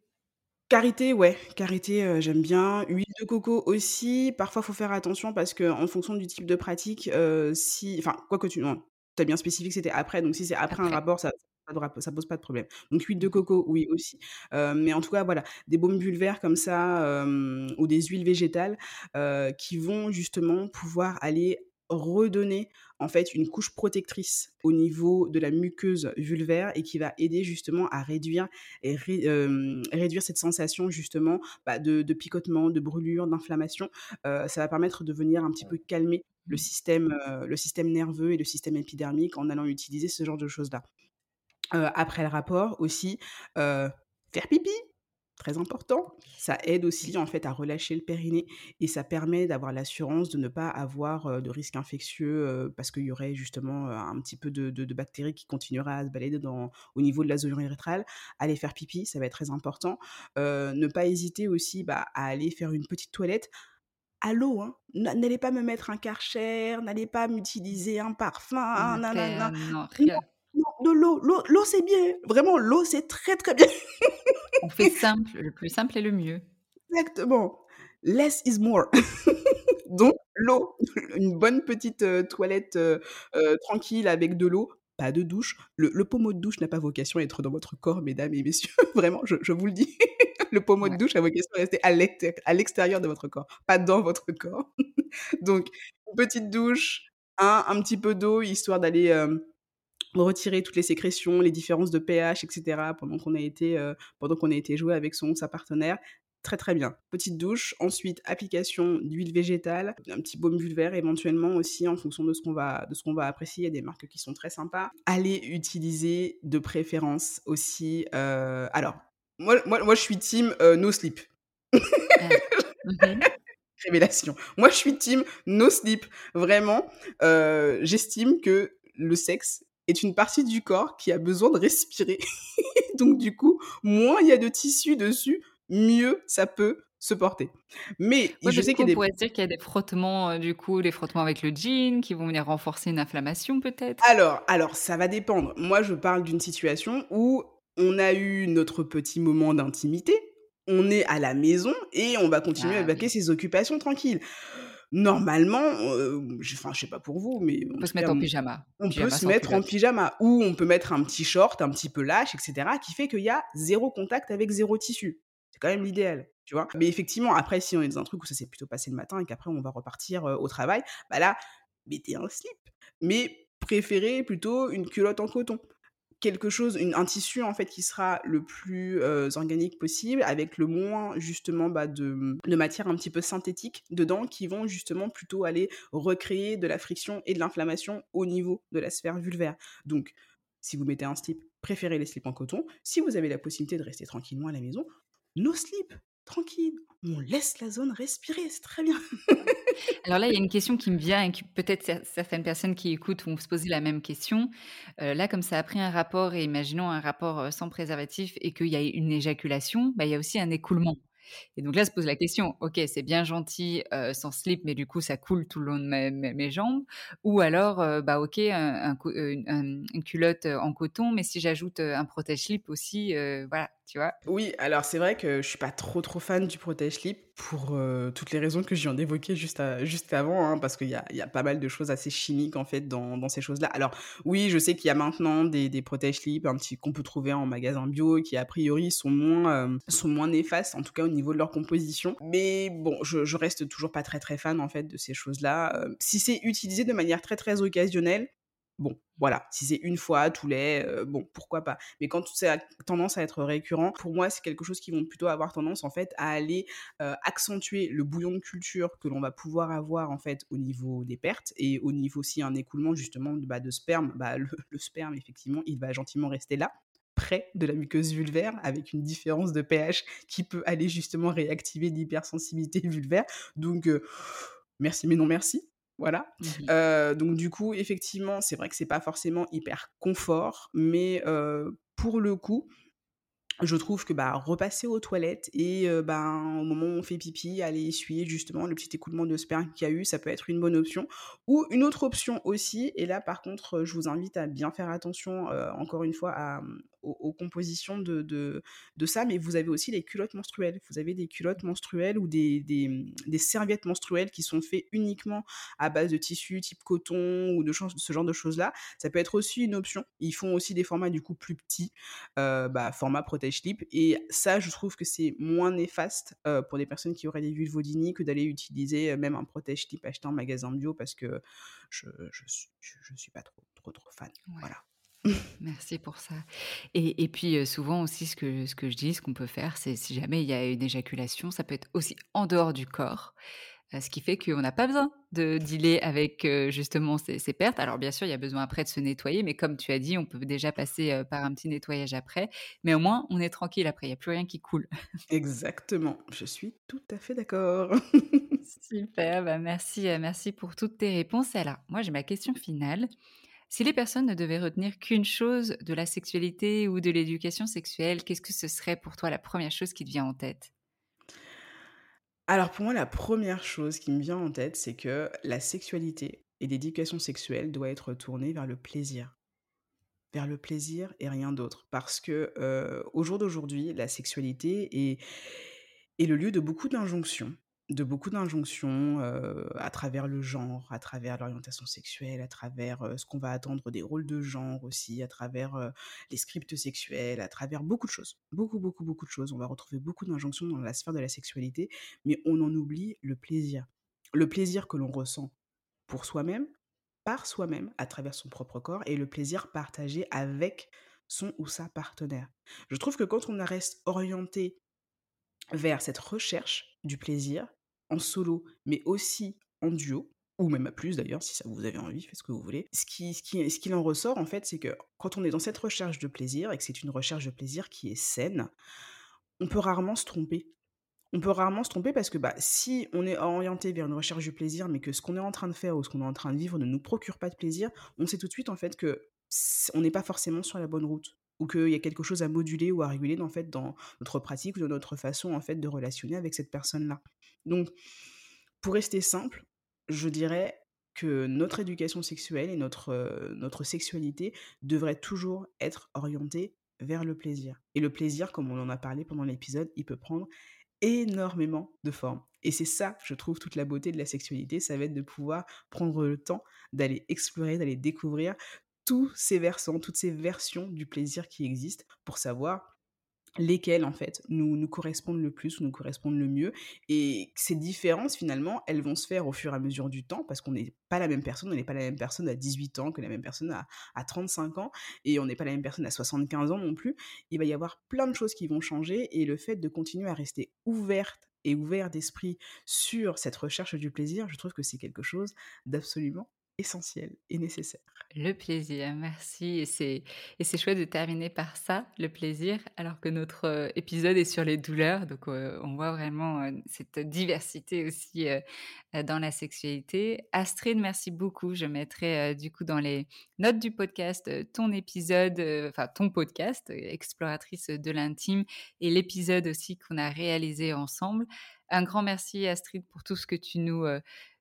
Carité, ouais, carité, j'aime bien. Huile de coco aussi. Parfois, il faut faire attention parce que en fonction du type de pratique, si, enfin, quoi que tu, non, as bien spécifié que c'était après, donc si c'est après, un rapport, ça, ça pose pas de problème. Donc huile de coco, oui aussi. mais en tout cas, voilà, des baumes vulvaires comme ça ou des huiles végétales qui vont justement pouvoir aller redonner en fait une couche protectrice au niveau de la muqueuse vulvaire et qui va aider justement à réduire et réduire cette sensation justement bah, de, picotement, de brûlure, d'inflammation. ça va permettre de venir un petit peu calmer le système, le système nerveux et le système épidermique en allant utiliser ce genre de choses après le rapport aussi, faire pipi très important. Ça aide aussi en fait à relâcher le périnée et ça permet d'avoir l'assurance de ne pas avoir de risques infectieux parce qu'il y aurait justement un petit peu de, bactéries qui continueraient à se balader dans, au niveau de la zone urétrale. Aller faire pipi, ça va être très important. ne pas hésiter aussi bah, à aller faire une petite toilette à l'eau. Hein. N'allez pas me mettre un karcher, n'allez pas m'utiliser un parfum. Non, non, de l'eau. L'eau, c'est bien. Vraiment, l'eau, c'est très, très bien. On fait simple. Le plus simple est le mieux. Exactement. Less is more. Donc, l'eau. Une bonne petite toilette tranquille avec de l'eau. Pas de douche. Le, pommeau de douche n'a pas vocation à être dans votre corps, mesdames et messieurs. Vraiment, je, vous le dis. le pommeau de douche a vocation à rester à l'extérieur de votre corps, pas dans votre corps. Donc, une petite douche, un, un petit peu d'eau, histoire d'aller retirer toutes les sécrétions, les différences de pH, etc. pendant qu'on a été euh, pendant qu'on a été joué avec son sa partenaire. Très très bien. Petite douche, ensuite application d'huile végétale, un petit baume vulvaire éventuellement aussi en fonction de ce qu'on va de ce qu'on va apprécier. Il y a des marques qui sont très sympas. Allez utiliser de préférence aussi. Euh, alors moi, moi, moi je suis team euh, no sleep. Révélation. Moi je suis team no sleep. Vraiment, j'estime que le sexe est une partie du corps qui a besoin de respirer. Donc du coup, moins il y a de tissu dessus, mieux ça peut se porter. Mais je sais qu'il pourrait dire qu'il y a des frottements, euh, du coup, des frottements avec le jean qui vont venir renforcer une inflammation peut-être? Alors, alors ça va dépendre. Moi, je parle d'une situation où on a eu notre petit moment d'intimité, on est à la maison et on va continuer à ah vaquer ses occupations tranquilles normalement, je, enfin, je sais pas pour vous, mais on peut se mettre en pyjama. On peut se mettre en pyjama ou on peut mettre un petit short, un petit peu lâche, etc., qui fait qu'il y a zéro contact avec zéro tissu. C'est quand même l'idéal, tu vois. Mais effectivement, après, si on est dans un truc où ça s'est plutôt passé le matin et qu'après on va repartir au travail, bah là, mettez un slip. Mais préférez plutôt une culotte en coton quelque chose, un tissu en fait qui sera le plus organique possible, avec le moins justement bah, de, de matière un petit peu synthétique dedans, qui vont justement plutôt aller recréer de la friction et de l'inflammation au niveau de la sphère vulvaire. Donc, si vous mettez un slip, préférez les slips en coton. Si vous avez la possibilité de rester tranquillement à la maison, nos slips, tranquille, on laisse la zone respirer, c'est très bien. Alors là, il y a une question qui me vient et que peut-être certaines personnes qui écoutent vont se poser la même question. Euh, là, comme ça a pris un rapport, et imaginons un rapport euh, sans préservatif et qu'il y a une éjaculation, bah, il y a aussi un écoulement. Et donc là, se pose la question, ok, c'est bien gentil euh, sans slip, mais du coup, ça coule tout le long de mes, jambes. Ou alors, bah ok, un, une culotte en coton, mais si j'ajoute un protège-slip aussi, voilà, Oui, alors c'est vrai que je suis pas trop trop fan du protège-slip pour toutes les raisons que je viens d'évoquer juste, avant, hein, parce qu'il y a, y a, pas mal de choses assez chimiques en fait dans, ces choses-là. Alors oui, je sais qu'il y a maintenant des, des protège-slips un petit qu'on peut trouver en magasin bio qui a priori sont moins, sont moins néfastes, en tout cas au niveau niveau de leur composition. Mais bon, je, reste toujours pas très très fan en fait de ces choses-là. Euh, si c'est utilisé de manière très très occasionnelle, bon, voilà, si c'est une fois tous les, euh, bon, pourquoi pas. Mais quand ça a tendance à être récurrent, pour moi, c'est quelque chose qui vont plutôt avoir tendance en fait à aller euh, accentuer le bouillon de culture que l'on va pouvoir avoir en fait au niveau des pertes et au niveau aussi un écoulement justement de, bah, sperme. Bah, le, sperme, effectivement, il va gentiment rester là près de la muqueuse vulvaire avec une différence de pH qui peut aller justement réactiver l'hypersensibilité vulvaire. Donc, euh, merci mais non merci. Voilà. Mmh euh, donc du coup, effectivement, c'est vrai que c'est pas forcément hyper confort, mais euh, pour le coup, je trouve que bah, repasser aux toilettes et ben, au moment où on fait pipi, aller essuyer justement le petit écoulement de sperme qu'il y a eu, ça peut être une bonne option. Ou une autre option aussi, et là par contre, je vous invite à bien faire attention, encore une fois, à, aux, compositions de, de, de, ça, mais vous avez aussi les culottes menstruelles. Vous avez des culottes menstruelles ou des, des, mmh, des serviettes menstruelles qui sont faites uniquement à base de tissu type coton ou de ce genre de choses-là. Ça peut être aussi une option. Ils font aussi des formats du coup plus petits, bah, format protégé slip Et ça, je trouve que c'est moins néfaste pour des personnes qui auraient des vulvodynies que d'aller utiliser même un protège slip acheté en magasin bio parce que je, je, je, suis pas trop, trop, trop fan. Voilà. Merci pour ça. Et, et puis souvent aussi, ce que, ce que je dis, ce qu'on peut faire, c'est si jamais il y a une éjaculation, ça peut être aussi en dehors du corps. ce qui fait qu'on n'a pas besoin de dealer avec justement ces, pertes. Alors bien sûr, il y a besoin après de se nettoyer, mais comme tu as dit, on peut déjà passer par un petit nettoyage après. Mais au moins, on est tranquille après, il n'y a plus rien qui coule. Exactement, je suis tout à fait d'accord. Super, bah merci, merci pour toutes tes réponses. Alors, moi, j'ai ma question finale. Si les personnes ne devaient retenir qu'une chose de la sexualité ou de l'éducation sexuelle, qu'est-ce que ce serait pour toi la première chose qui te vient en tête? Alors pour moi, la première chose qui me vient en tête, c'est que la sexualité et l'éducation sexuelle doit être tournée vers le plaisir. Vers le plaisir et rien d'autre. Parce que euh, au jour d'aujourd'hui, la sexualité est, est le lieu de beaucoup d'injonctions de beaucoup d'injonctions à travers le genre, à travers l'orientation sexuelle, à travers ce qu'on va attendre des rôles de genre aussi, à travers les scripts sexuels, à travers beaucoup de choses. Beaucoup, beaucoup, beaucoup de choses. On va retrouver beaucoup d'injonctions dans la sphère de la sexualité, mais on en oublie le plaisir. Le plaisir que l'on ressent pour soi-même, par soi-même, à travers son propre corps, et le plaisir partagé avec son ou sa partenaire. Je trouve que quand on reste orienté vers cette recherche du plaisir, en solo, mais aussi en duo, ou même à plus d'ailleurs, si ça vous avez envie, faites ce que vous voulez. Ce qui, en ressort, en fait, c'est que quand on est dans cette recherche de plaisir, et que c'est une recherche de plaisir qui est saine, on peut rarement se tromper. On peut rarement se tromper parce que bah, si on est orienté vers une recherche du plaisir, mais que ce qu'on est en train de faire ou ce qu'on est en train de vivre ne nous procure pas de plaisir, on sait tout de suite en fait que on n'est pas forcément sur la bonne route ou qu'il y a quelque chose à moduler ou à réguler en fait dans notre pratique ou dans notre façon en fait de relationner avec cette personne-là. Donc, pour rester simple, je dirais que notre éducation sexuelle et notre, euh, notre sexualité devrait toujours être orientée vers le plaisir. Et le plaisir, comme on en a parlé pendant l'épisode, il peut prendre énormément de formes. Et c'est ça, je trouve, toute la beauté de la sexualité, ça va être de pouvoir prendre le temps d'aller explorer, d'aller découvrir tous ces versants, toutes ces versions du plaisir qui existent pour savoir lesquelles en fait nous, nous correspondent le plus ou nous correspondent le mieux et ces différences finalement elles vont se faire au fur et à mesure du temps parce qu'on n'est pas la même personne on n'est pas la même personne à 18 ans que la même personne à, à 35 ans et on n'est pas la même personne à 75 ans non plus il va y avoir plein de choses qui vont changer et le fait de continuer à rester ouverte et ouvert d'esprit sur cette recherche du plaisir je trouve que c'est quelque chose d'absolument essentiel et nécessaire. Le plaisir, merci. Et c'est, et c'est chouette de terminer par ça, le plaisir, alors que notre euh, épisode est sur les douleurs. Donc, euh, on voit vraiment euh, cette diversité aussi dans la sexualité. Astrid, merci beaucoup. Je mettrai du coup dans les notes du podcast ton épisode, enfin ton podcast, Exploratrice de l'intime, et l'épisode aussi qu'on a réalisé ensemble. Un grand merci Astrid pour tout ce que tu nous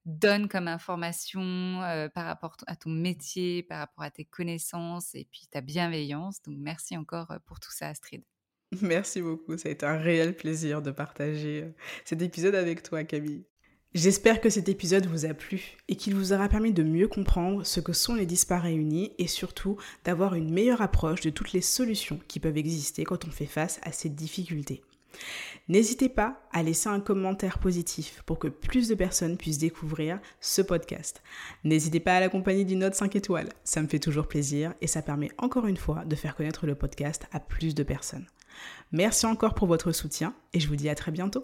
donne comme information euh, par rapport à ton métier, par rapport à tes connaissances et puis ta bienveillance. Donc merci encore euh, pour tout ça, Astrid. Merci beaucoup, ça a été un réel plaisir de partager euh, cet épisode avec toi, Camille. J'espère que cet épisode vous a plu et qu'il vous aura permis de mieux comprendre ce que sont les dispares réunis et surtout d'avoir une meilleure approche de toutes les solutions qui peuvent exister quand on fait face à ces difficultés. N'hésitez pas à laisser un commentaire positif pour que plus de personnes puissent découvrir ce podcast. N'hésitez pas à l'accompagner d'une note 5 étoiles, ça me fait toujours plaisir et ça permet encore une fois de faire connaître le podcast à plus de personnes. Merci encore pour votre soutien et je vous dis à très bientôt.